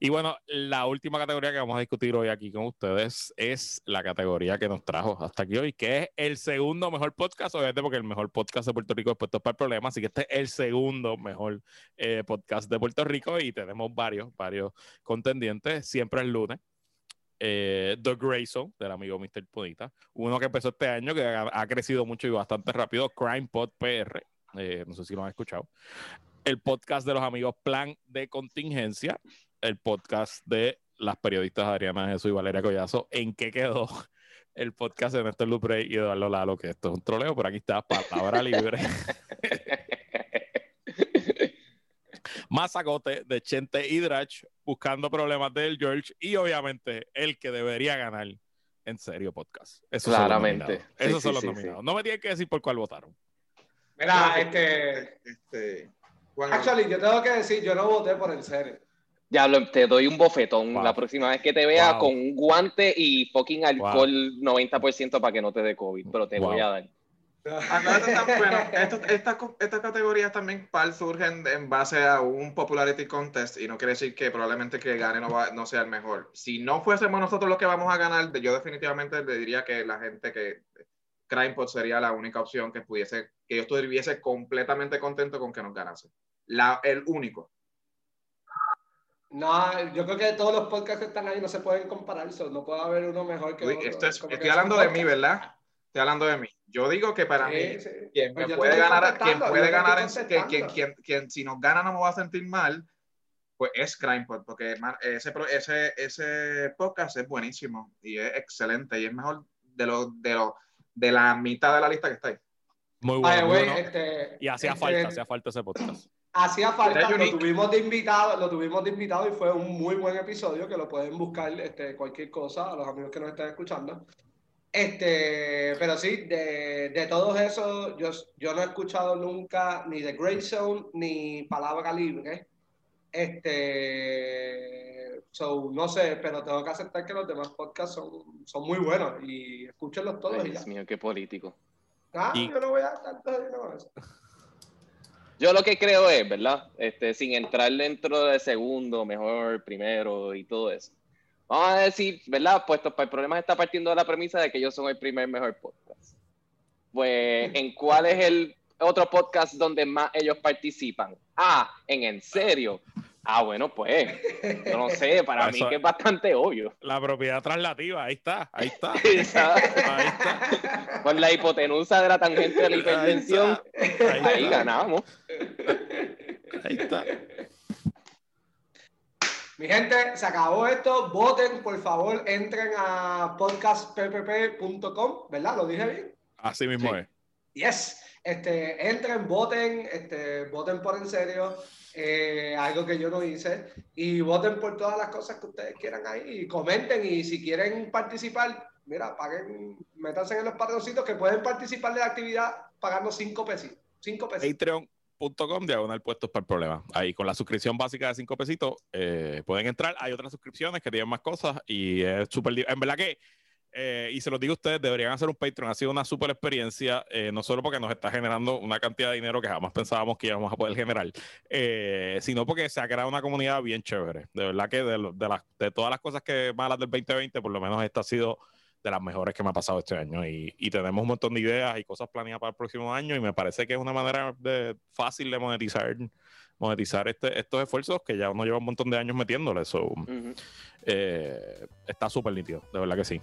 Y bueno, la última categoría que vamos a discutir hoy aquí con ustedes es la categoría que nos trajo hasta aquí hoy, que es el segundo mejor podcast, obviamente porque el mejor podcast de Puerto Rico es Puestos para el Problema, así que este es el segundo mejor eh, podcast de Puerto Rico y tenemos varios, varios contendientes, siempre el lunes. Eh, The Grey Zone, del amigo Mr. Punita. Uno que empezó este año, que ha, ha crecido mucho y bastante rápido, Crime Pod PR. eh, no sé si lo han escuchado. El podcast de los amigos Plan de Contingencia. El podcast de las periodistas Adriana Jesús y Valeria Collazo. ¿En qué quedó el podcast de Néstor Luprey y Eduardo Lalo? Que esto es un troleo, pero aquí está, palabra libre. [LAUGHS] Mazacote de Chente y Drach, buscando problemas del George y obviamente el que debería ganar en serio podcast. Esos Claramente. Son los nominados. Sí, Esos son sí, los sí, nominados. No me tienen que decir por cuál votaron. Mira, este. Este, Juan, Actually, yo tengo que decir, yo no voté por el serio. Ya lo- te doy un bofetón Wow. la próxima vez que te vea Wow. con un guante y fucking alcohol 90% para que no te dé COVID, pero te Wow. voy a dar. Acuérdate tam- bueno, esto- esta co- estas categorías también par surgen en base a un popularity contest y no quiere decir que probablemente que gane no, va- no sea el mejor. Si no fuésemos nosotros los que vamos a ganar, yo definitivamente le diría que la gente que CrimePod sería la única opción que pudiese, que yo estuviese completamente contento con que nos ganase. La, el único. No, yo creo que todos los podcasts que están ahí no se pueden comparar, so no puede haber uno mejor que Uy, otro. esto es- estoy hablando de mí. ¿verdad? Estoy hablando de mí. Yo digo que para Sí, mí, sí. quien Pues me puede ganar, quien puede ganar, en- que, quien, quien, quien si nos gana no me va a sentir mal, pues es CrimePod, porque ese, pro- ese, ese podcast es buenísimo y es excelente y es mejor de, lo, de, lo, de la mitad de la lista que está ahí. Muy bueno. the muy bueno. este, Y hacía este, falta, hacía falta ese podcast. Hacía falta, lo tuvimos de invitado, lo tuvimos de invitado y fue un muy buen episodio que lo pueden buscar este, cualquier cosa a los amigos que nos están escuchando. Este, pero sí, de, de todos esos, yo, yo no he escuchado nunca ni The Grey Zone ni Palabra Libre. Este, so, no sé, pero tengo que aceptar que los demás podcasts son, son muy buenos y escúchenlos todos Ay, y ya. Dios mío, qué político. Ah, Y- yo no voy a estar todo de nuevo eso. Yo lo que creo es, ¿verdad? Este, sin entrar dentro de segundo, mejor, primero y todo eso. Vamos a decir, ¿verdad? Puesto para el problema está partiendo de la premisa de que ellos son el primer mejor podcast. Pues, ¿en cuál es el otro podcast donde más ellos participan? Ah, en En Serio. Ah, bueno, pues, yo no sé, para mí que es bastante obvio. La propiedad traslativa, ahí está, ahí está. [LAUGHS] Ahí está. Con la hipotenusa de la tangente de la hipertensión, Ahí ganamos. Ahí está. Mi gente, se acabó esto. Voten, por favor, entren a podcastppp.com, ¿verdad? ¿Lo dije bien? Así mismo Sí. es. Yes. Este, entren, voten, este, voten por en serio, eh, algo que yo no hice, y voten por todas las cosas que ustedes quieran ahí, y comenten, y si quieren participar, mira, paguen, métanse en los patroncitos que pueden participar de la actividad pagando cinco pesitos. 5 pesos. Patreon.com diagonal puestos para el problema. Ahí con la suscripción básica de 5 pesitos eh, pueden entrar. Hay otras suscripciones que tienen más cosas y es súper. En verdad que eh, y se los digo a ustedes, deberían hacer un Patreon. Ha sido una super experiencia, eh, no solo porque nos está generando una cantidad de dinero que jamás pensábamos que íbamos a poder generar, sino porque se ha creado una comunidad bien chévere. De verdad que de, de, las, de todas las cosas que malas del 2020, por lo menos esta ha sido de las mejores que me ha pasado este año. Y, y, tenemos un montón de ideas y cosas planeadas para el próximo año. Y me parece que es una manera de, fácil de monetizar monetizar este, estos esfuerzos que ya uno lleva un montón de años metiéndole. So, uh -huh. eh, está súper nítido, de verdad que sí.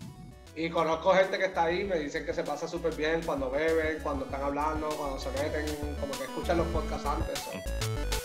Y conozco gente que está ahí, me dicen que se pasa súper bien cuando beben, cuando están hablando, cuando se meten, como que escuchan los podcasts antes. ¿so?